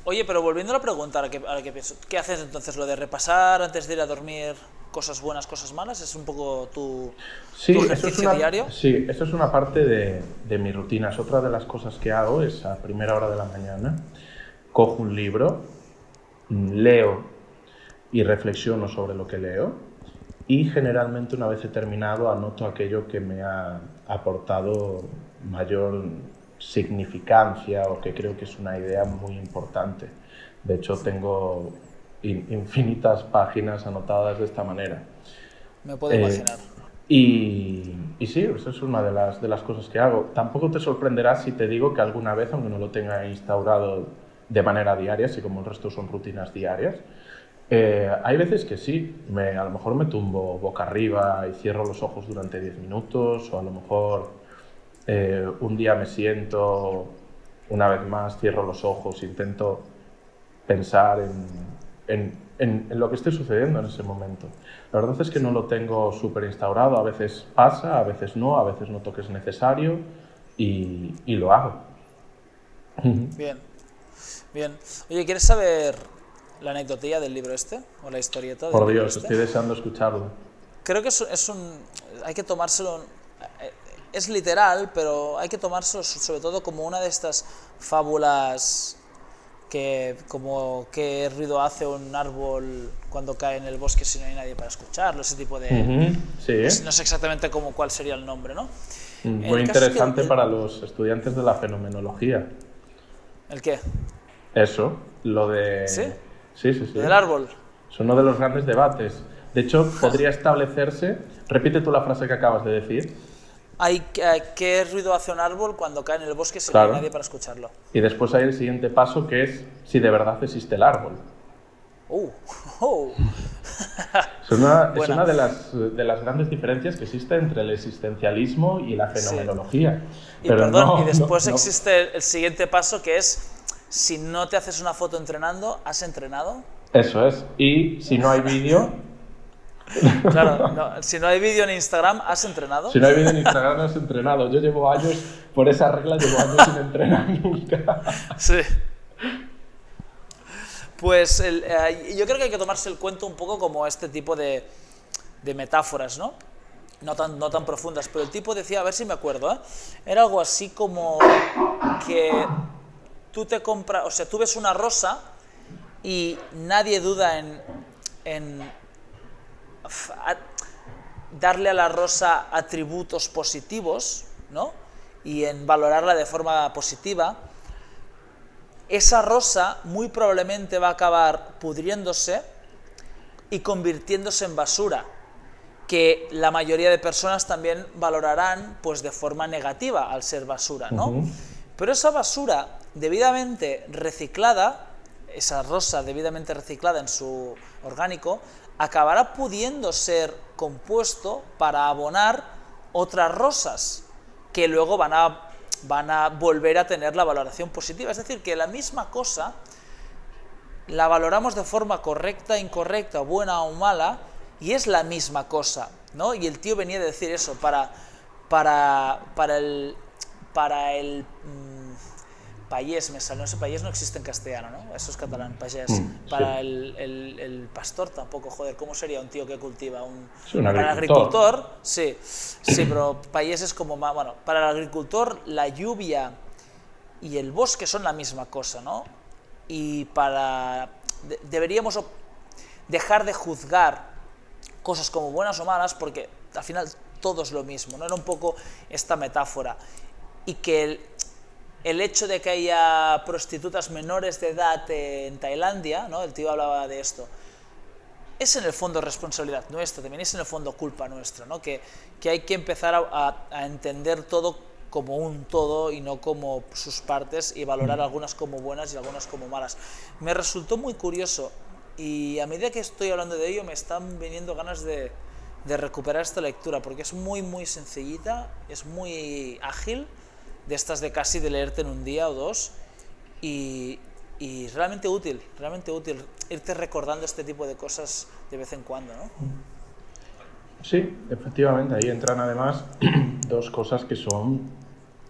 Oye, pero volviendo a la pregunta, ahora que, ahora que pienso, ¿qué haces entonces? ¿Lo de repasar antes de ir a dormir cosas buenas, cosas malas? ¿Es un poco tu, Sí, tu eso ejercicio es una, diario? Sí, eso es una parte de, de mi rutina. Es otra de las cosas que hago es a primera hora de la mañana, cojo un libro, mm, leo y reflexiono sobre lo que leo y generalmente una vez he terminado anoto aquello que me ha aportado mayor significancia o que creo que es una idea muy importante. De hecho, tengo infinitas páginas anotadas de esta manera. Me puedo imaginar. Y, y, sí, eso es una de las, de las cosas que hago. Tampoco te sorprenderás si te digo que alguna vez, aunque no lo tenga instaurado de manera diaria, así como el resto son rutinas diarias, eh, hay veces que sí, me, a lo mejor me tumbo boca arriba y cierro los ojos durante 10 minutos, o a lo mejor eh, un día me siento, una vez más cierro los ojos, intento pensar en, en, en, lo que esté sucediendo en ese momento. La verdad es que no lo tengo súper instaurado, a veces pasa, a veces no, a veces noto que es necesario y, y lo hago. Bien, bien. Oye, ¿quieres saber la anecdotilla del libro este? ¿O la historieta? Por Dios, este? estoy deseando escucharlo. Creo que es, un... Hay que tomárselo... Eh, es literal, pero hay que tomárselo sobre todo como una de estas fábulas que como qué ruido hace un árbol cuando cae en el bosque si no hay nadie para escucharlo, ese tipo de... sí. no, sé exactamente cómo, cuál sería el nombre, ¿no? Mm, muy interesante para los estudiantes de la fenomenología. ¿El qué? Eso, lo de... ¿Sí? Sí, sí, sí. Del árbol. Es uno de los grandes debates. De hecho, podría establecerse... Repite tú la frase que acabas de decir. Hay, ¿Qué ruido hace un árbol cuando cae en el bosque sin nadie para escucharlo? Y después hay el siguiente paso que es si de verdad existe el árbol. Uh, oh. es una, es una de, las, de, las, grandes diferencias que existe entre el existencialismo y la fenomenología. Y, perdón, y después existe el siguiente paso que es si no te haces una foto entrenando, ¿has entrenado? Eso es. Y si no hay vídeo... claro, si no hay vídeo en Instagram, ¿has entrenado? Si no hay vídeo en Instagram, has entrenado. Yo llevo años, por esa regla, llevo años sin entrenar nunca. Sí. Pues eh, yo creo que hay que tomarse el cuento un poco como este tipo de, de metáforas, ¿no? No tan, no tan profundas, pero el tipo decía, a ver si me acuerdo, ¿eh? era algo así como que tú te compras, o sea, tú ves una rosa y nadie duda en, en darle a la rosa atributos positivos, ¿no? Y en valorarla de forma positiva, esa rosa muy probablemente va a acabar pudriéndose y convirtiéndose en basura, que la mayoría de personas también valorarán pues de forma negativa al ser basura, ¿no? Pero esa basura debidamente reciclada, esa rosa debidamente reciclada en su orgánico, acabará pudiendo ser compuesto para abonar otras rosas que luego van a, van a volver a tener la valoración positiva. Es decir, que la misma cosa la valoramos de forma correcta, incorrecta, buena o mala, y es la misma cosa, ¿no? Y el tío venía a decir eso, para, para, para el, para el mm, payés, me salió, ese payés no existe en castellano, ¿no? Eso es catalán, payés. Mm, para el, el, pastor tampoco, joder, ¿cómo sería un tío que cultiva? Un, para el agricultor, sí, sí, pero payés es como más, bueno, para el agricultor la lluvia y el bosque son la misma cosa, ¿no? Y para, deberíamos dejar de juzgar cosas como buenas o malas porque al final todo es lo mismo, ¿no? Era un poco esta metáfora y que el, hecho de que haya prostitutas menores de edad en Tailandia, ¿no? el tío hablaba de esto, es en el fondo responsabilidad nuestra, también es en el fondo culpa nuestra, ¿no? que, que hay que empezar a, a, entender todo como un todo y no como sus partes y valorar algunas como buenas y algunas como malas. Me resultó muy curioso y a medida que estoy hablando de ello me están viniendo ganas de, de recuperar esta lectura porque es muy muy sencillita, es muy ágil de estas de casi de leerte en un día o dos y, y realmente útil, realmente útil irte recordando este tipo de cosas de vez en cuando, ¿no? Sí, efectivamente, ahí entran además dos cosas que son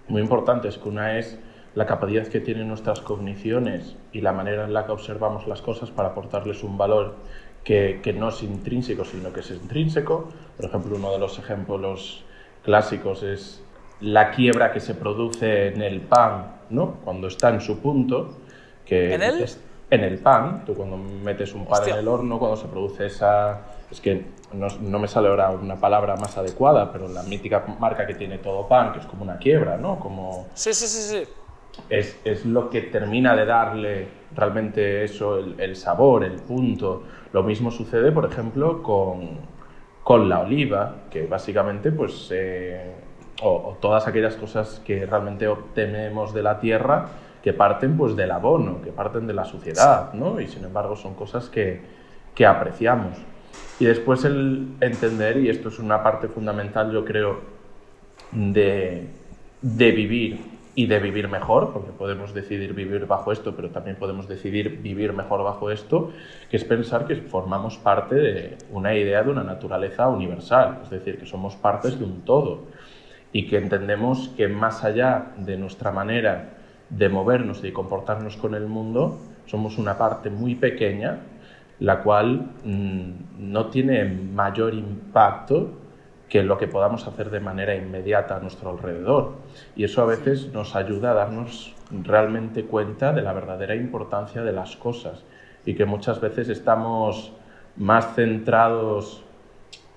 muy importantes, que una es la capacidad que tienen nuestras cogniciones y la manera en la que observamos las cosas para aportarles un valor que, que, no es intrínseco, sino que es intrínseco. Por ejemplo, uno de los ejemplos clásicos es la quiebra que se produce en el pan, ¿no? Cuando está en su punto. Que ¿En el? en el pan. Tú cuando metes un pan en el horno, cuando se produce esa... Es que no, no, me sale ahora una palabra más adecuada, pero la mítica marca que tiene todo pan, que es como una quiebra, ¿no? Como... Sí, sí, sí, sí. Es, es lo que termina de darle realmente eso, el, el, sabor, el punto. Lo mismo sucede, por ejemplo, con, con la oliva, que básicamente, pues, eh, o, o todas aquellas cosas que realmente obtenemos de la tierra, que parten pues del abono, que parten de la suciedad, ¿no? Y sin embargo son cosas que, que apreciamos. Y después el entender, y esto es una parte fundamental yo creo de, de vivir y de vivir mejor, porque podemos decidir vivir bajo esto, pero también podemos decidir vivir mejor bajo esto, que es pensar que formamos parte de una idea de una naturaleza universal, es decir, que somos partes de un todo y que entendemos que más allá de nuestra manera de movernos y comportarnos con el mundo, somos una parte muy pequeña, la cual mmm, no tiene mayor impacto que lo que podamos hacer de manera inmediata a nuestro alrededor. Y eso a veces nos ayuda a darnos realmente cuenta de la verdadera importancia de las cosas y que muchas veces estamos más centrados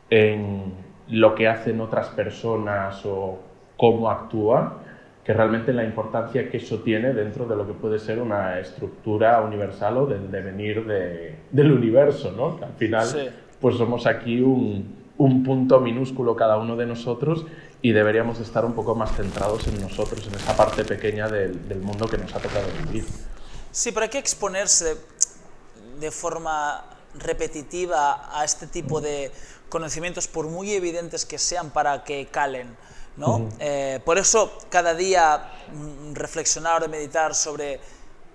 en lo que hacen otras personas o cómo actúan que realmente la importancia que eso tiene dentro de lo que puede ser una estructura universal o del devenir de, del universo, ¿no? Que al final, sí. pues somos aquí un, un, punto minúsculo cada uno de nosotros y deberíamos estar un poco más centrados en nosotros, en esa parte pequeña del, del mundo que nos ha tocado vivir. Sí, pero hay que exponerse de forma repetitiva a este tipo de conocimientos, por muy evidentes que sean, para que calen. ¿no? Uh -huh. eh, por eso cada día mm, reflexionar o meditar sobre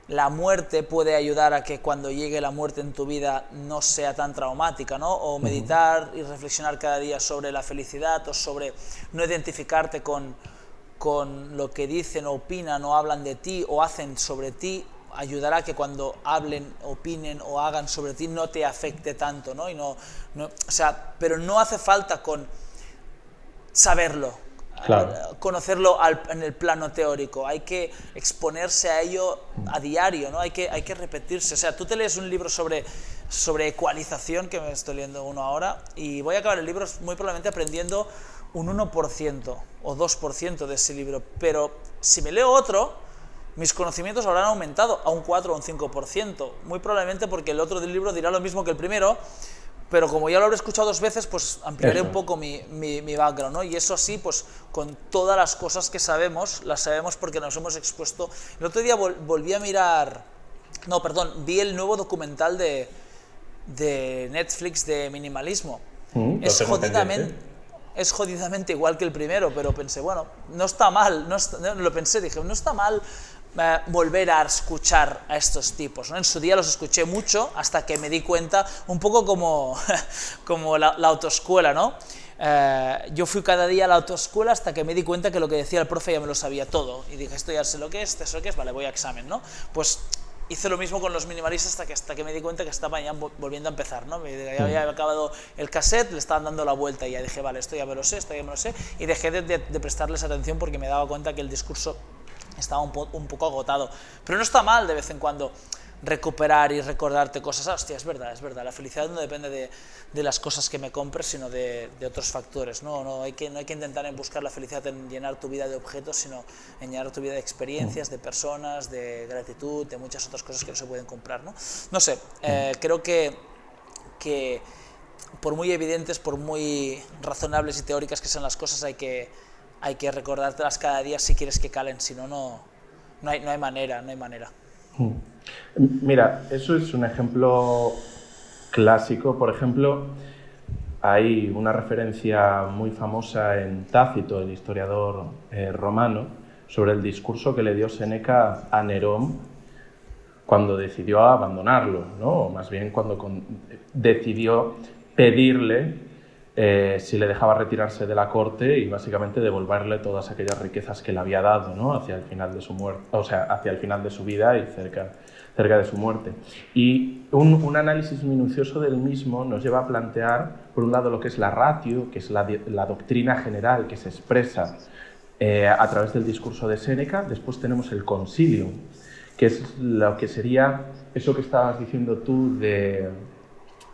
la muerte puede ayudar a que cuando llegue la muerte en tu vida no sea tan traumática, ¿no? O meditar uh -huh. y reflexionar cada día sobre la felicidad o sobre no identificarte con, con lo que dicen opinan o hablan de ti o hacen sobre ti ayudará a que cuando hablen, opinen o hagan sobre ti no te afecte tanto, ¿no? Y no, no o sea, pero no hace falta con saberlo, Claro. conocerlo al, en el plano teórico, hay que exponerse a ello a diario, ¿no? hay, que, hay que repetirse. O sea, tú te lees un libro sobre, sobre ecualización, que me estoy leyendo uno ahora, y voy a acabar el libro muy probablemente aprendiendo un 1% o 2% de ese libro, pero si me leo otro, mis conocimientos habrán aumentado a un 4 o un 5%, muy probablemente porque el otro del libro dirá lo mismo que el primero, pero como ya lo habré escuchado dos veces, pues ampliaré eso. un poco mi, mi, mi, background, ¿no? Y eso sí, pues con todas las cosas que sabemos, las sabemos porque nos hemos expuesto. El otro día vol volví a mirar, no, perdón, vi el nuevo documental de, de Netflix de minimalismo. Mm, es jodidamente... Es jodidamente igual que el primero, pero pensé, bueno, no está mal, no está, lo pensé, dije, no está mal eh, volver a escuchar a estos tipos. ¿no? En su día los escuché mucho hasta que me di cuenta, un poco como, como la, la, autoescuela, ¿no? Eh, yo fui cada día a la autoescuela hasta que me di cuenta que lo que decía el profe ya me lo sabía todo. Y dije, esto ya sé lo que es, esto sé lo que es, vale, voy a examen, ¿no? Pues hice lo mismo con los minimalistas hasta que, hasta que me di cuenta que estaba ya volviendo a empezar, ¿no? Ya había acabado el cassette, le estaban dando la vuelta y ya dije, vale, esto ya me lo sé, esto ya me lo sé, y dejé de, de, de prestarles atención porque me daba cuenta que el discurso estaba un, po un, poco agotado. Pero no está mal de vez en cuando recuperar y recordarte cosas. Ah, hostia, es verdad, es verdad. La felicidad no depende de, de las cosas que me compres, sino de, de, otros factores. ¿no? No, hay que, no hay que intentar en buscar la felicidad en llenar tu vida de objetos, sino en llenar tu vida de experiencias, de personas, de gratitud, de muchas otras cosas que no se pueden comprar. No, no sé, eh, creo que, que por muy evidentes, por muy razonables y teóricas que sean las cosas, hay que hay que recordártelas cada día si quieres que calen, si no, no, no, hay, no hay manera, no hay manera. Hmm. Mira, eso es un ejemplo clásico. Por ejemplo, hay una referencia muy famosa en Tácito, el historiador eh, romano, sobre el discurso que le dio Séneca a Nerón cuando decidió abandonarlo, ¿no? o más bien cuando decidió pedirle eh, si le dejaba retirarse de la corte y básicamente devolverle todas aquellas riquezas que le había dado ¿no? hacia el final de su muerte, o sea, hacia el final de su vida y cerca, cerca de su muerte. Y un, un, análisis minucioso del mismo nos lleva a plantear, por un lado, lo que es la ratio, que es la, la doctrina general que se expresa eh, a través del discurso de Séneca, después tenemos el concilium, que es lo que sería eso que estabas diciendo tú de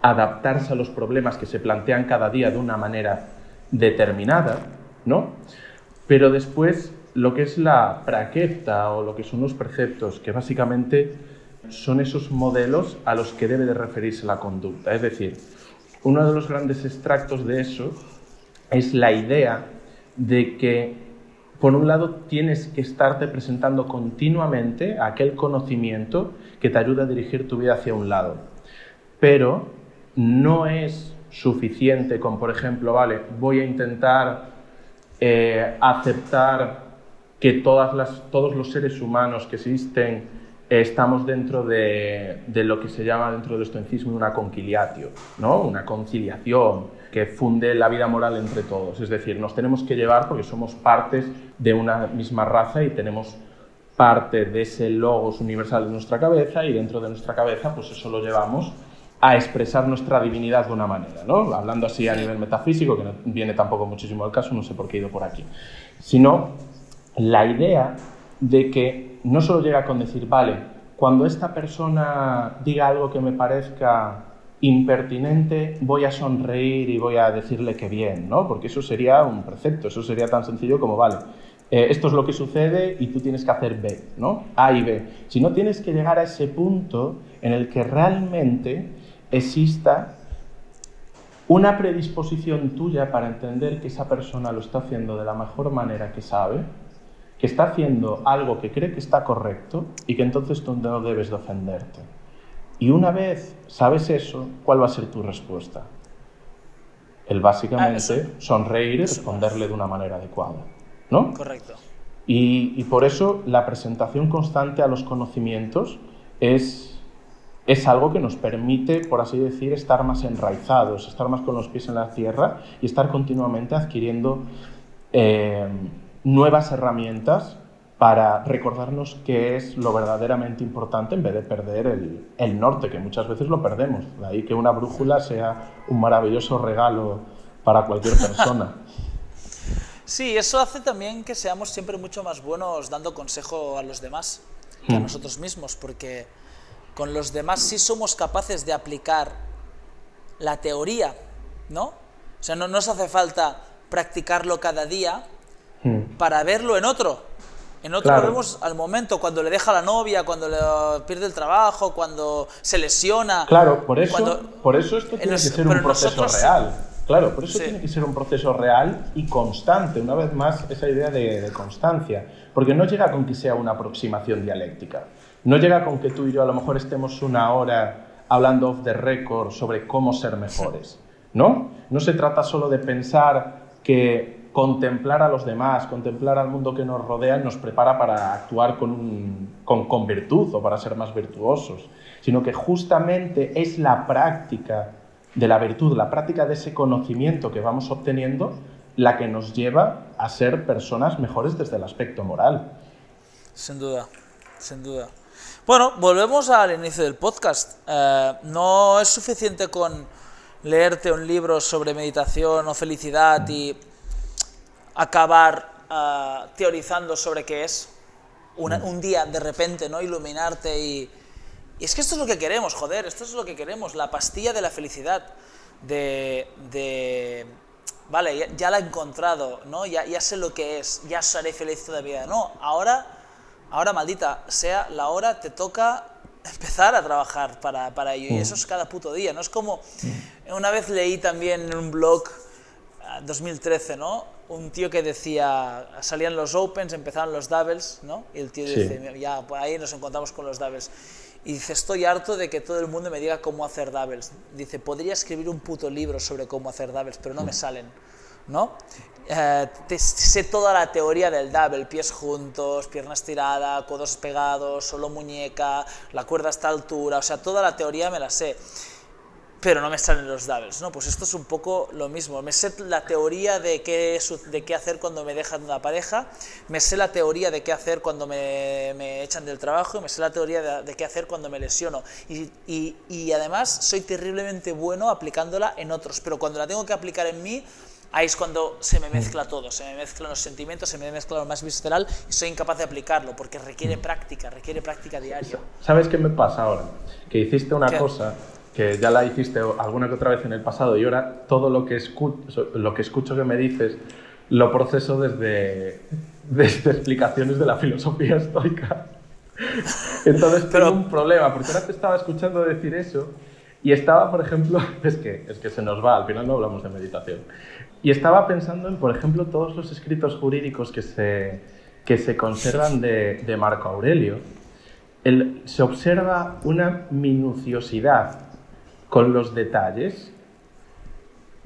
adaptarse a los problemas que se plantean cada día de una manera determinada, ¿no? Pero después lo que es la praqueta o lo que son los preceptos, que básicamente son esos modelos a los que debe de referirse la conducta. Es decir, uno de los grandes extractos de eso es la idea de que, por un lado, tienes que estarte presentando continuamente aquel conocimiento que te ayuda a dirigir tu vida hacia un lado. Pero no es suficiente con, por ejemplo, vale, voy a intentar eh, aceptar que todas las, todos los seres humanos que existen estamos dentro de, lo que se llama dentro del estoicismo una conciliatio, ¿no? una conciliación que funde la vida moral entre todos. Es decir, nos tenemos que llevar porque somos partes de una misma raza y tenemos parte de ese logos universal de nuestra cabeza y dentro de nuestra cabeza pues eso lo llevamos a expresar nuestra divinidad de una manera, ¿no? Hablando así a nivel metafísico, que no viene tampoco muchísimo al caso, no sé por qué he ido por aquí, sino la idea de que no solo llega con decir, vale, cuando esta persona diga algo que me parezca impertinente, voy a sonreír y voy a decirle que bien, ¿no? Porque eso sería un precepto, eso sería tan sencillo como, vale, eh, esto es lo que sucede y tú tienes que hacer B, ¿no? A y B. Si no tienes que llegar a ese punto en el que realmente exista una predisposición tuya para entender que esa persona lo está haciendo de la mejor manera que sabe, que está haciendo algo que cree que está correcto y que entonces tú no debes de ofenderte. Y una vez sabes eso, ¿cuál va a ser tu respuesta? El básicamente ah, sonreír y responderle de una manera adecuada. ¿No? Correcto. Y, y, por eso la presentación constante a los conocimientos es, es algo que nos permite, por así decir, estar más enraizados, estar más con los pies en la tierra y estar continuamente adquiriendo eh, nuevas herramientas para recordarnos qué es lo verdaderamente importante en vez de perder el, norte, que muchas veces lo perdemos. De ahí que una brújula sea un maravilloso regalo para cualquier persona. Sí, eso hace también que seamos siempre mucho más buenos dando consejo a los demás que a hmm. nosotros mismos, porque con los demás sí somos capaces de aplicar la teoría, ¿no? O sea, no nos hace falta practicarlo cada día, Hmm. para verlo en otro. En otro lo vemos al momento, cuando le deja la novia, cuando le pierde el trabajo, cuando se lesiona. Claro, por eso, por eso esto tiene que ser un proceso real. Claro, por eso tiene que ser un proceso real y constante. Una vez más, esa idea de, de, constancia. Porque no llega con que sea una aproximación dialéctica. No llega con que tú y yo a lo mejor estemos una hora hablando off the record sobre cómo ser mejores. ¿No? No se trata solo de pensar que contemplar a los demás, contemplar al mundo que nos rodea nos prepara para actuar con, con, virtud o para ser más virtuosos, sino que justamente es la práctica de la virtud, la práctica de ese conocimiento que vamos obteniendo, la que nos lleva a ser personas mejores desde el aspecto moral. Sin duda, sin duda. Bueno, volvemos al inicio del podcast. Eh, no es suficiente con leerte un libro sobre meditación o felicidad y acabar ah, teorizando sobre qué es. Mm. un día de repente, ¿no? Iluminarte y, y, es que esto es lo que queremos, joder, esto es lo que queremos, la pastilla de la felicidad. De, de vale, ya, la he encontrado, ¿no? Ya, ya sé lo que es, ya seré feliz toda vida. No, ahora, ahora maldita, sea la hora, te toca empezar a trabajar para, para ello. Y mm. eso es cada puto día, ¿no? Es como, mm. una vez leí también en un blog, 2013, ah, ¿no? un tío que decía, salían los Opens, empezaban los Doubles, ¿no? Y el tío dice, ya, pues ahí nos encontramos con los Doubles. Y dice, estoy harto de que todo el mundo me diga cómo hacer doubles. Dice, podría escribir un puto libro sobre cómo hacer doubles, pero no me salen, ¿no? Eh, sé toda la teoría del double, pies juntos, piernas tiradas, codos pegados, solo muñeca, la cuerda a esta altura, o sea, toda la teoría me la sé. pero no me salen los doubles, ¿no? Pues esto es un poco lo mismo. Me sé la teoría de qué, de qué hacer cuando me dejan una pareja, me sé la teoría de qué hacer cuando me, me echan del trabajo me sé la teoría de, qué hacer cuando me lesiono. Y, y, además soy terriblemente bueno aplicándola en otros, pero cuando la tengo que aplicar en mí, ahí es cuando se me mezcla todo, se me mezclan los sentimientos, se me mezcla lo más visceral y soy incapaz de aplicarlo porque requiere práctica, requiere práctica diaria. ¿Sabes qué me pasa ahora? Que hiciste una cosa que ya la hiciste alguna que otra vez en el pasado y ahora todo lo que, escucho, lo que escucho que me dices lo proceso desde, desde explicaciones de la filosofía estoica. Entonces tengo Pero... un problema, porque ahora te estaba escuchando decir eso y estaba, por ejemplo, es que, es que se nos va, al final no hablamos de meditación, y estaba pensando en, por ejemplo, todos los escritos jurídicos que se, que se conservan de, Marco Aurelio, el, se observa una minuciosidad con los detalles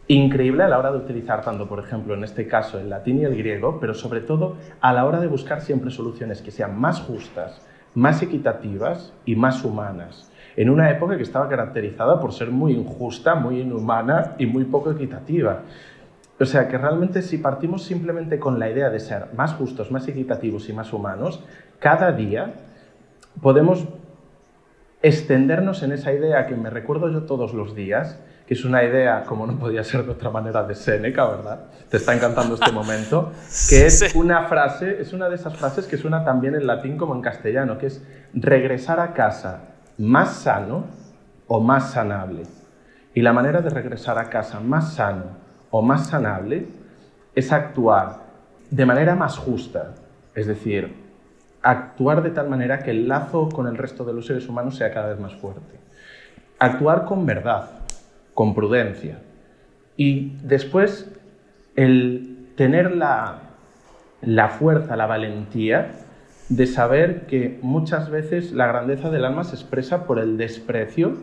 increíble a la hora de utilizar tanto, por ejemplo, en este caso el latín y el griego, pero sobre todo a la hora de buscar siempre soluciones que sean más justas, más equitativas y más humanas. En una época que estaba caracterizada por ser muy injusta, muy inhumana y muy poco equitativa. O sea que realmente si partimos simplemente con la idea de ser más justos, más equitativos y más humanos, cada día podemos extendernos en esa idea que me recuerdo yo todos los días, que es una idea, como no podía ser de otra manera, de Séneca, ¿verdad? Te está encantando este momento, que es una frase, es una de esas frases que suena también en latín como en castellano, que es regresar a casa más sano o más sanable. Y la manera de regresar a casa más sano o más sanable es actuar de manera más justa, es decir, actuar de tal manera que el lazo con el resto de los seres humanos sea cada vez más fuerte. Actuar con verdad, con prudencia. Y después el tener la, la fuerza, la valentía de saber que muchas veces la grandeza del alma se expresa por el desprecio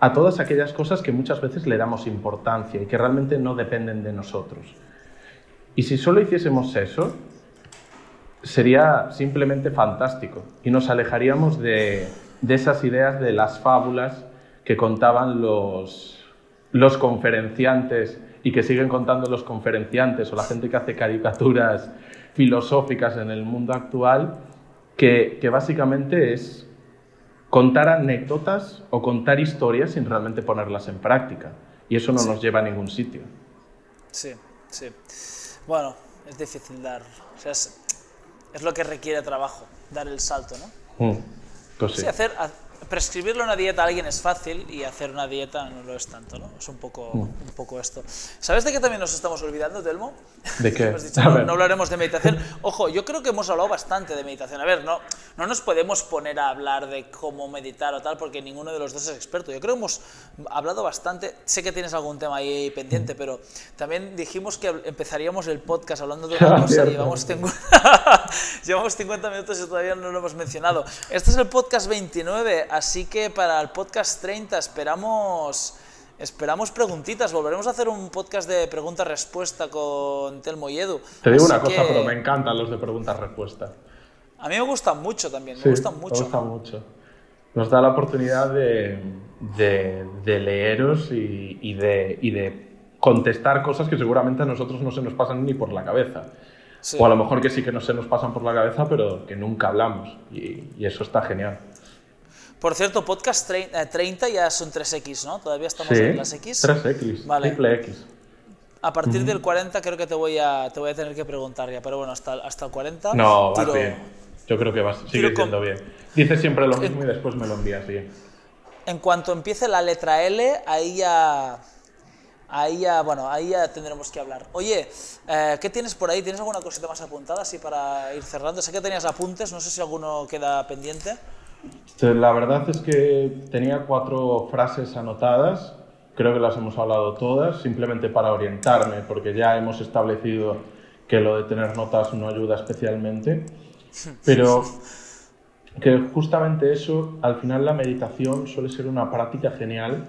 a todas aquellas cosas que muchas veces le damos importancia y que realmente no dependen de nosotros. Y si solo hiciésemos eso, sería simplemente fantástico y nos alejaríamos de, esas ideas de las fábulas que contaban los, los conferenciantes y que siguen contando los conferenciantes o la gente que hace caricaturas filosóficas en el mundo actual, que, que básicamente es contar anécdotas o contar historias sin realmente ponerlas en práctica. Y eso no nos lleva a ningún sitio. Sí, sí. Bueno, es difícil dar. O sea, es, es lo que requiere trabajo, dar el salto, ¿no? Mm, pues sí. sí hacer, prescribirle una dieta a alguien es fácil y hacer una dieta no lo es tanto, ¿no? Es un poco, mm. un poco esto. ¿Sabes de qué también nos estamos olvidando, Telmo? ¿De qué? dicho, no, no, hablaremos de meditación. Ojo, yo creo que hemos hablado bastante de meditación. A ver, no, no nos podemos poner a hablar de cómo meditar o tal porque ninguno de los dos es experto. Yo creo que hemos hablado bastante. Sé que tienes algún tema ahí pendiente, pero también dijimos que empezaríamos el podcast hablando de una cosa y llevamos 50, llevamos 50 minutos y todavía no lo hemos mencionado. Este es el podcast 29 Así que para el podcast 30 esperamos, esperamos preguntitas. Volveremos a hacer un podcast de pregunta-respuesta con Telmo y Edu. Te digo una cosa, pero me encantan los de pregunta-respuesta. A mí me gustan mucho también, me gustan mucho. Me gustan mucho. Nos da la oportunidad de, de, leeros y, y, de, y de contestar cosas que seguramente a nosotros no se nos pasan ni por la cabeza. O a lo mejor que sí que no se nos pasan por la cabeza, pero que nunca hablamos. Y, y eso está genial. Por cierto, podcast 30 eh, ya son 3X, ¿no? Todavía estamos en las X. 3X, vale. triple X. A partir del 40 creo que te voy a, te voy a tener que preguntar ya, pero bueno, hasta, hasta el 40... No, va bien. Yo creo que vas, sigue siendo bien. Dices siempre lo mismo y después me lo envías bien. En cuanto empiece la letra L, ahí ya... Ahí ya, bueno, ahí ya tendremos que hablar. Oye, eh, ¿qué tienes por ahí? ¿Tienes alguna cosita más apuntada así para ir cerrando? Sé que tenías apuntes, no sé si alguno queda pendiente. La verdad es que tenía cuatro frases anotadas, creo que las hemos hablado todas, simplemente para orientarme, porque ya hemos establecido que lo de tener notas no ayuda especialmente, pero que justamente eso, al final la meditación suele ser una práctica genial,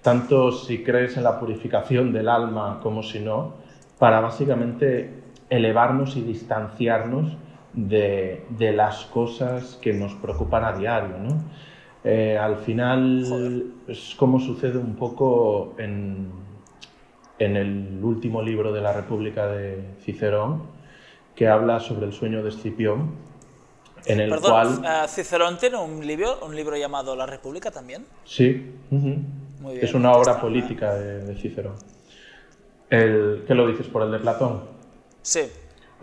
tanto si crees en la purificación del alma como si no, para básicamente elevarnos y distanciarnos de, las cosas que nos preocupan a diario. ¿no? Eh, al final es como sucede un poco en, en el último libro de la República de Cicerón, que habla sobre el sueño de Escipión, en el Perdón, cual... eh, Cicerón tiene un libro, un libro llamado La República también. Sí, ujú. Muy bien, es una obra está. política de, de Cicerón. El, ¿Qué lo dices por el de Platón? Sí,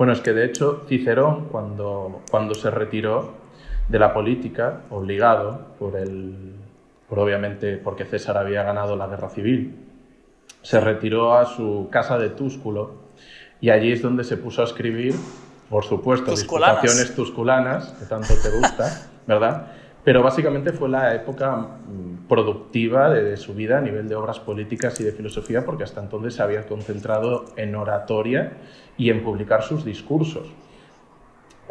Bueno, es que de hecho Cicerón, cuando, cuando se retiró de la política, obligado por el, por obviamente porque César había ganado la guerra civil, se retiró a su casa de Túsculo y allí es donde se puso a escribir, por supuesto, Tusculanas. disputaciones tusculanas, que tanto te gusta, ¿verdad? Pero básicamente fue la época mm, productiva de, su vida a nivel de obras políticas y de filosofía, porque hasta entonces se había concentrado en oratoria y en publicar sus discursos.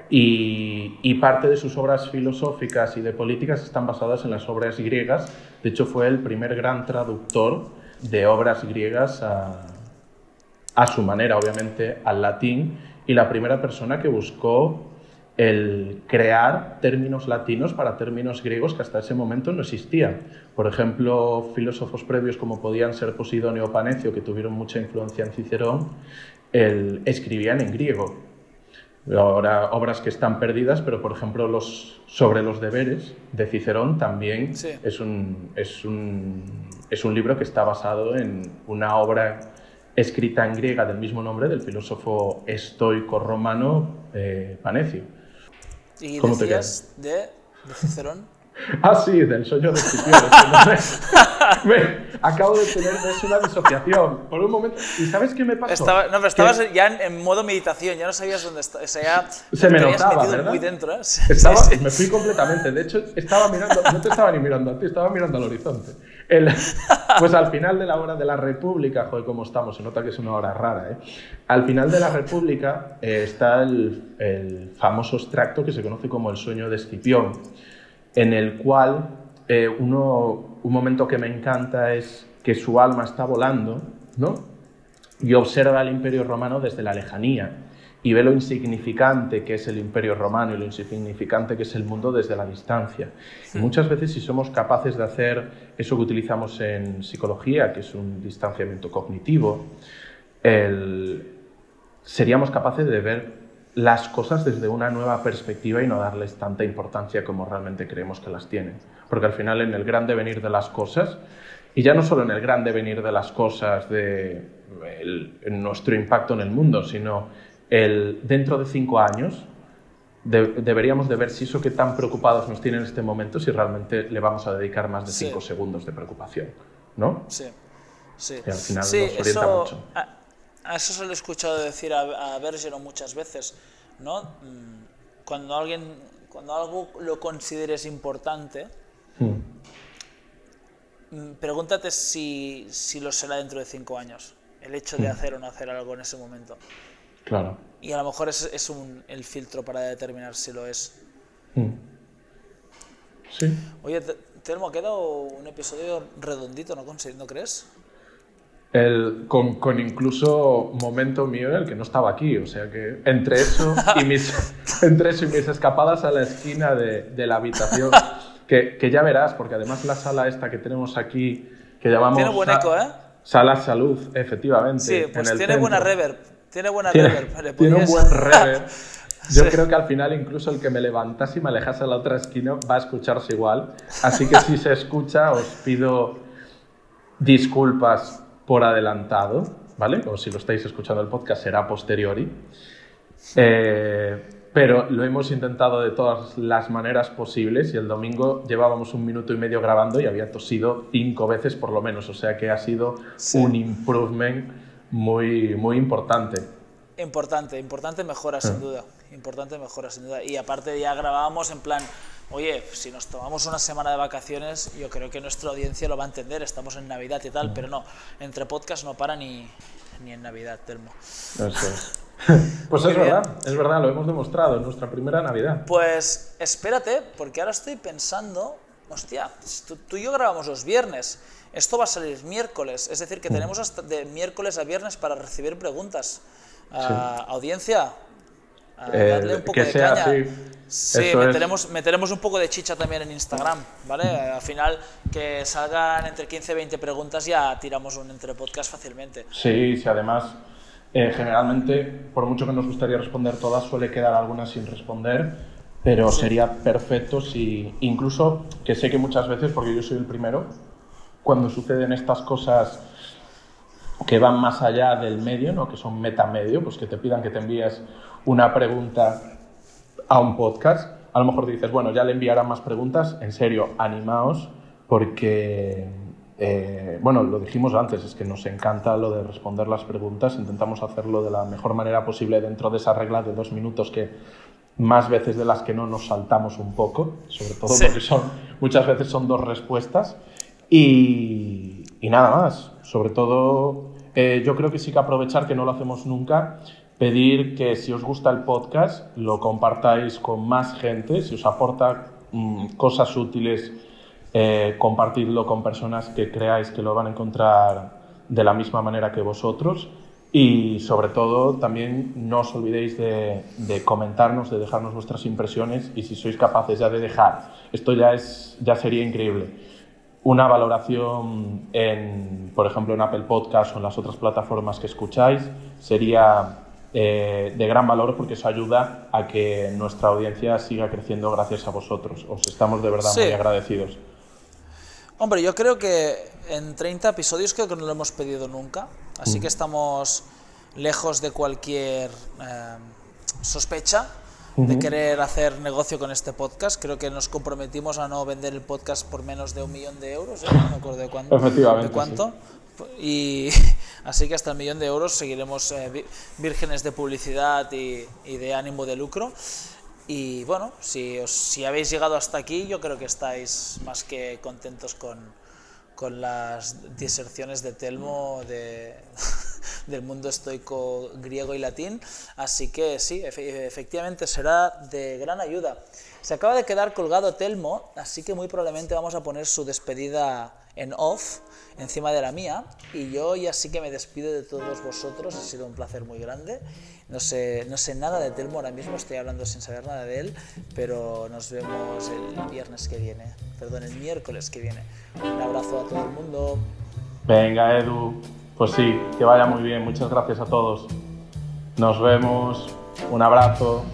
Y, parte de sus obras filosóficas y de políticas están basadas en las obras griegas. De hecho, fue el primer gran traductor de obras griegas a su manera, obviamente, al latín, y la primera persona que buscó el crear términos latinos para términos griegos que hasta ese momento no existían. Por ejemplo, filósofos previos como podían ser Posidonio o Panecio, que tuvieron mucha influencia en Cicerón, el- escribían en griego. Ahora, obras que están perdidas, pero por ejemplo, los, sobre los deberes de Cicerón también Sí. es, un, es, un, es un libro que está basado en una obra escrita en griega del mismo nombre del filósofo estoico romano eh, Panecio. Y ¿Cómo te decías de, de Cicerón. Ah, sí, del sueño de no me- acabo de tener es una disociación por un momento. ¿Y sabes qué me pasó? Estaba, no, pero estabas ya en, en modo meditación, ya no sabías dónde está, o sea, ya Se me te notaba, metido ¿verdad? muy dentro, ¿eh? Estaba, sí, sí. Me fui completamente. De hecho, estaba mirando, no te estaba ni mirando a ti, estaba mirando al horizonte. Pues al final de la hora de la República, joder, cómo estamos, se nota que es una hora rara, ¿eh? Al final de la República eh, está el, el famoso extracto que se conoce como el sueño de Escipión, en el cual eh, uno, un momento que me encanta es que su alma está volando, ¿no? y observa el imperio romano desde la lejanía y ve lo insignificante que es el imperio romano y lo insignificante que es el mundo desde la distancia. Y muchas veces si somos capaces de hacer eso que utilizamos en psicología, que es un distanciamiento cognitivo, el- seríamos capaces de ver las cosas desde una nueva perspectiva y no darles tanta importancia como realmente creemos que las tienen. Porque al final en el gran devenir de las cosas, y ya no solo en el gran devenir de las cosas, de el- en nuestro impacto en el mundo, sino el dentro de cinco años, de- deberíamos de ver si eso que tan preocupados nos tiene en este momento, si realmente le vamos a dedicar más de Sí. cinco segundos de preocupación, ¿no? Sí, sí. Que al final Sí, nos orienta eso, mucho. A, a eso se lo he escuchado decir a, a Bergero muchas veces, ¿no? Mm, Cuando alguien, cuando algo lo consideres importante, Hmm. mm, pregúntate si, si lo será dentro de cinco años, el hecho de Mm. hacer o no hacer algo en ese momento. Claro. Y a lo mejor es, es un, el filtro para determinar si lo es. Hmm. Sí. Oye, Te- Telmo, ha quedado un episodio redondito, ¿no, ¿no crees? El, con, con incluso momento mío el que no estaba aquí, o sea que entre eso y mis, entre eso y mis escapadas a la esquina de, de la habitación, que, que ya verás, porque además la sala esta que tenemos aquí, que llamamos... Tiene buen eco, ¿eh? Sala Salud, efectivamente. Sí, pues tiene buena reverb. Tiene buena Tiene, reverb. Le tiene un podías- buen reverb. Yo Sí. creo que al final incluso el que me levantase y me alejase a la otra esquina va a escucharse igual. Así que si se escucha os pido disculpas por adelantado, ¿vale? O si lo estáis escuchando el podcast será posteriori. Eh, pero lo hemos intentado de todas las maneras posibles y el domingo llevábamos un minuto y medio grabando y había tosido cinco veces por lo menos, o sea que ha sido Sí. un improvement muy, muy importante. Importante, importante mejora Ah. sin duda. Importante mejora sin duda. Y aparte ya grabábamos en plan, oye, si nos tomamos una semana de vacaciones, yo creo que nuestra audiencia lo va a entender, estamos en Navidad y tal, pero no, entre podcast no para ni, ni en Navidad, Telmo. Eso. Pues Muy es bien. verdad, es verdad, lo hemos demostrado en nuestra primera Navidad. Pues espérate, porque ahora estoy pensando, hostia, tú, tú y yo grabamos los viernes, esto va a salir miércoles, es decir, que tenemos hasta de miércoles a viernes para recibir preguntas. Ah, audiencia, darle un poco que de sea caña. Sí, es. meteremos, meteremos un poco de chicha también en Instagram, ¿vale? Al final, que salgan entre 15 y 20 preguntas, ya tiramos un entre podcast fácilmente. Sí, sí, además, eh, generalmente, por mucho que nos gustaría responder todas, suele quedar algunas sin responder, pero sería perfecto si, incluso, que sé que muchas veces, porque yo soy el primero, cuando suceden estas cosas que van más allá del medio, ¿no? que son metamedio, pues que te pidan que te envíes una pregunta a un podcast, a lo mejor dices, bueno, ya le enviarán más preguntas, en serio, animaos, porque, eh, bueno, lo dijimos antes, es que nos encanta lo de responder las preguntas, intentamos hacerlo de la mejor manera posible dentro de esa regla de dos minutos que más veces de las que no nos saltamos un poco, sobre todo Sí. porque son, muchas veces son dos respuestas. Y, nada más, sobre todo eh, yo creo que sí que aprovechar que no lo hacemos nunca, pedir que si os gusta el podcast lo compartáis con más gente, si os aporta mm, cosas útiles, eh, compartidlo con personas que creáis que lo van a encontrar de la misma manera que vosotros. Y sobre todo también no os olvidéis de, de comentarnos, de dejarnos vuestras impresiones. Y si sois capaces ya de dejar, esto ya, es, ya sería increíble, una valoración en, por ejemplo, en Apple Podcast o en las otras plataformas que escucháis sería eh, de gran valor porque eso ayuda a que nuestra audiencia siga creciendo gracias a vosotros. Os estamos de verdad Sí. muy agradecidos. Hombre, yo creo que en 30 episodios creo que no lo hemos pedido nunca, así que estamos lejos de cualquier eh, sospecha de querer hacer negocio con este podcast. Creo que nos comprometimos a no vender el podcast por menos de un millón de euros, ¿eh? no me acuerdo de cuánto. Efectivamente, de cuánto. Y así que hasta el millón de euros seguiremos eh, vírgenes de publicidad y, y de ánimo de lucro. Y bueno, si, os- si habéis llegado hasta aquí, yo creo que estáis más que contentos con, con las diserciones de Telmo de, del mundo estoico griego y latín. Así que sí, efe- efectivamente será de gran ayuda. Se acaba de quedar colgado Telmo, así que muy probablemente vamos a poner su despedida en off encima de la mía y yo ya sí que me despido de todos vosotros, ha sido un placer muy grande. No sé, no sé nada de Telmo ahora mismo, estoy hablando sin saber nada de él, pero nos vemos el viernes que viene, perdón, el miércoles que viene. Un abrazo a todo el mundo. Venga, Edu. Pues sí, que vaya muy bien. Muchas gracias a todos. Nos vemos. Un abrazo.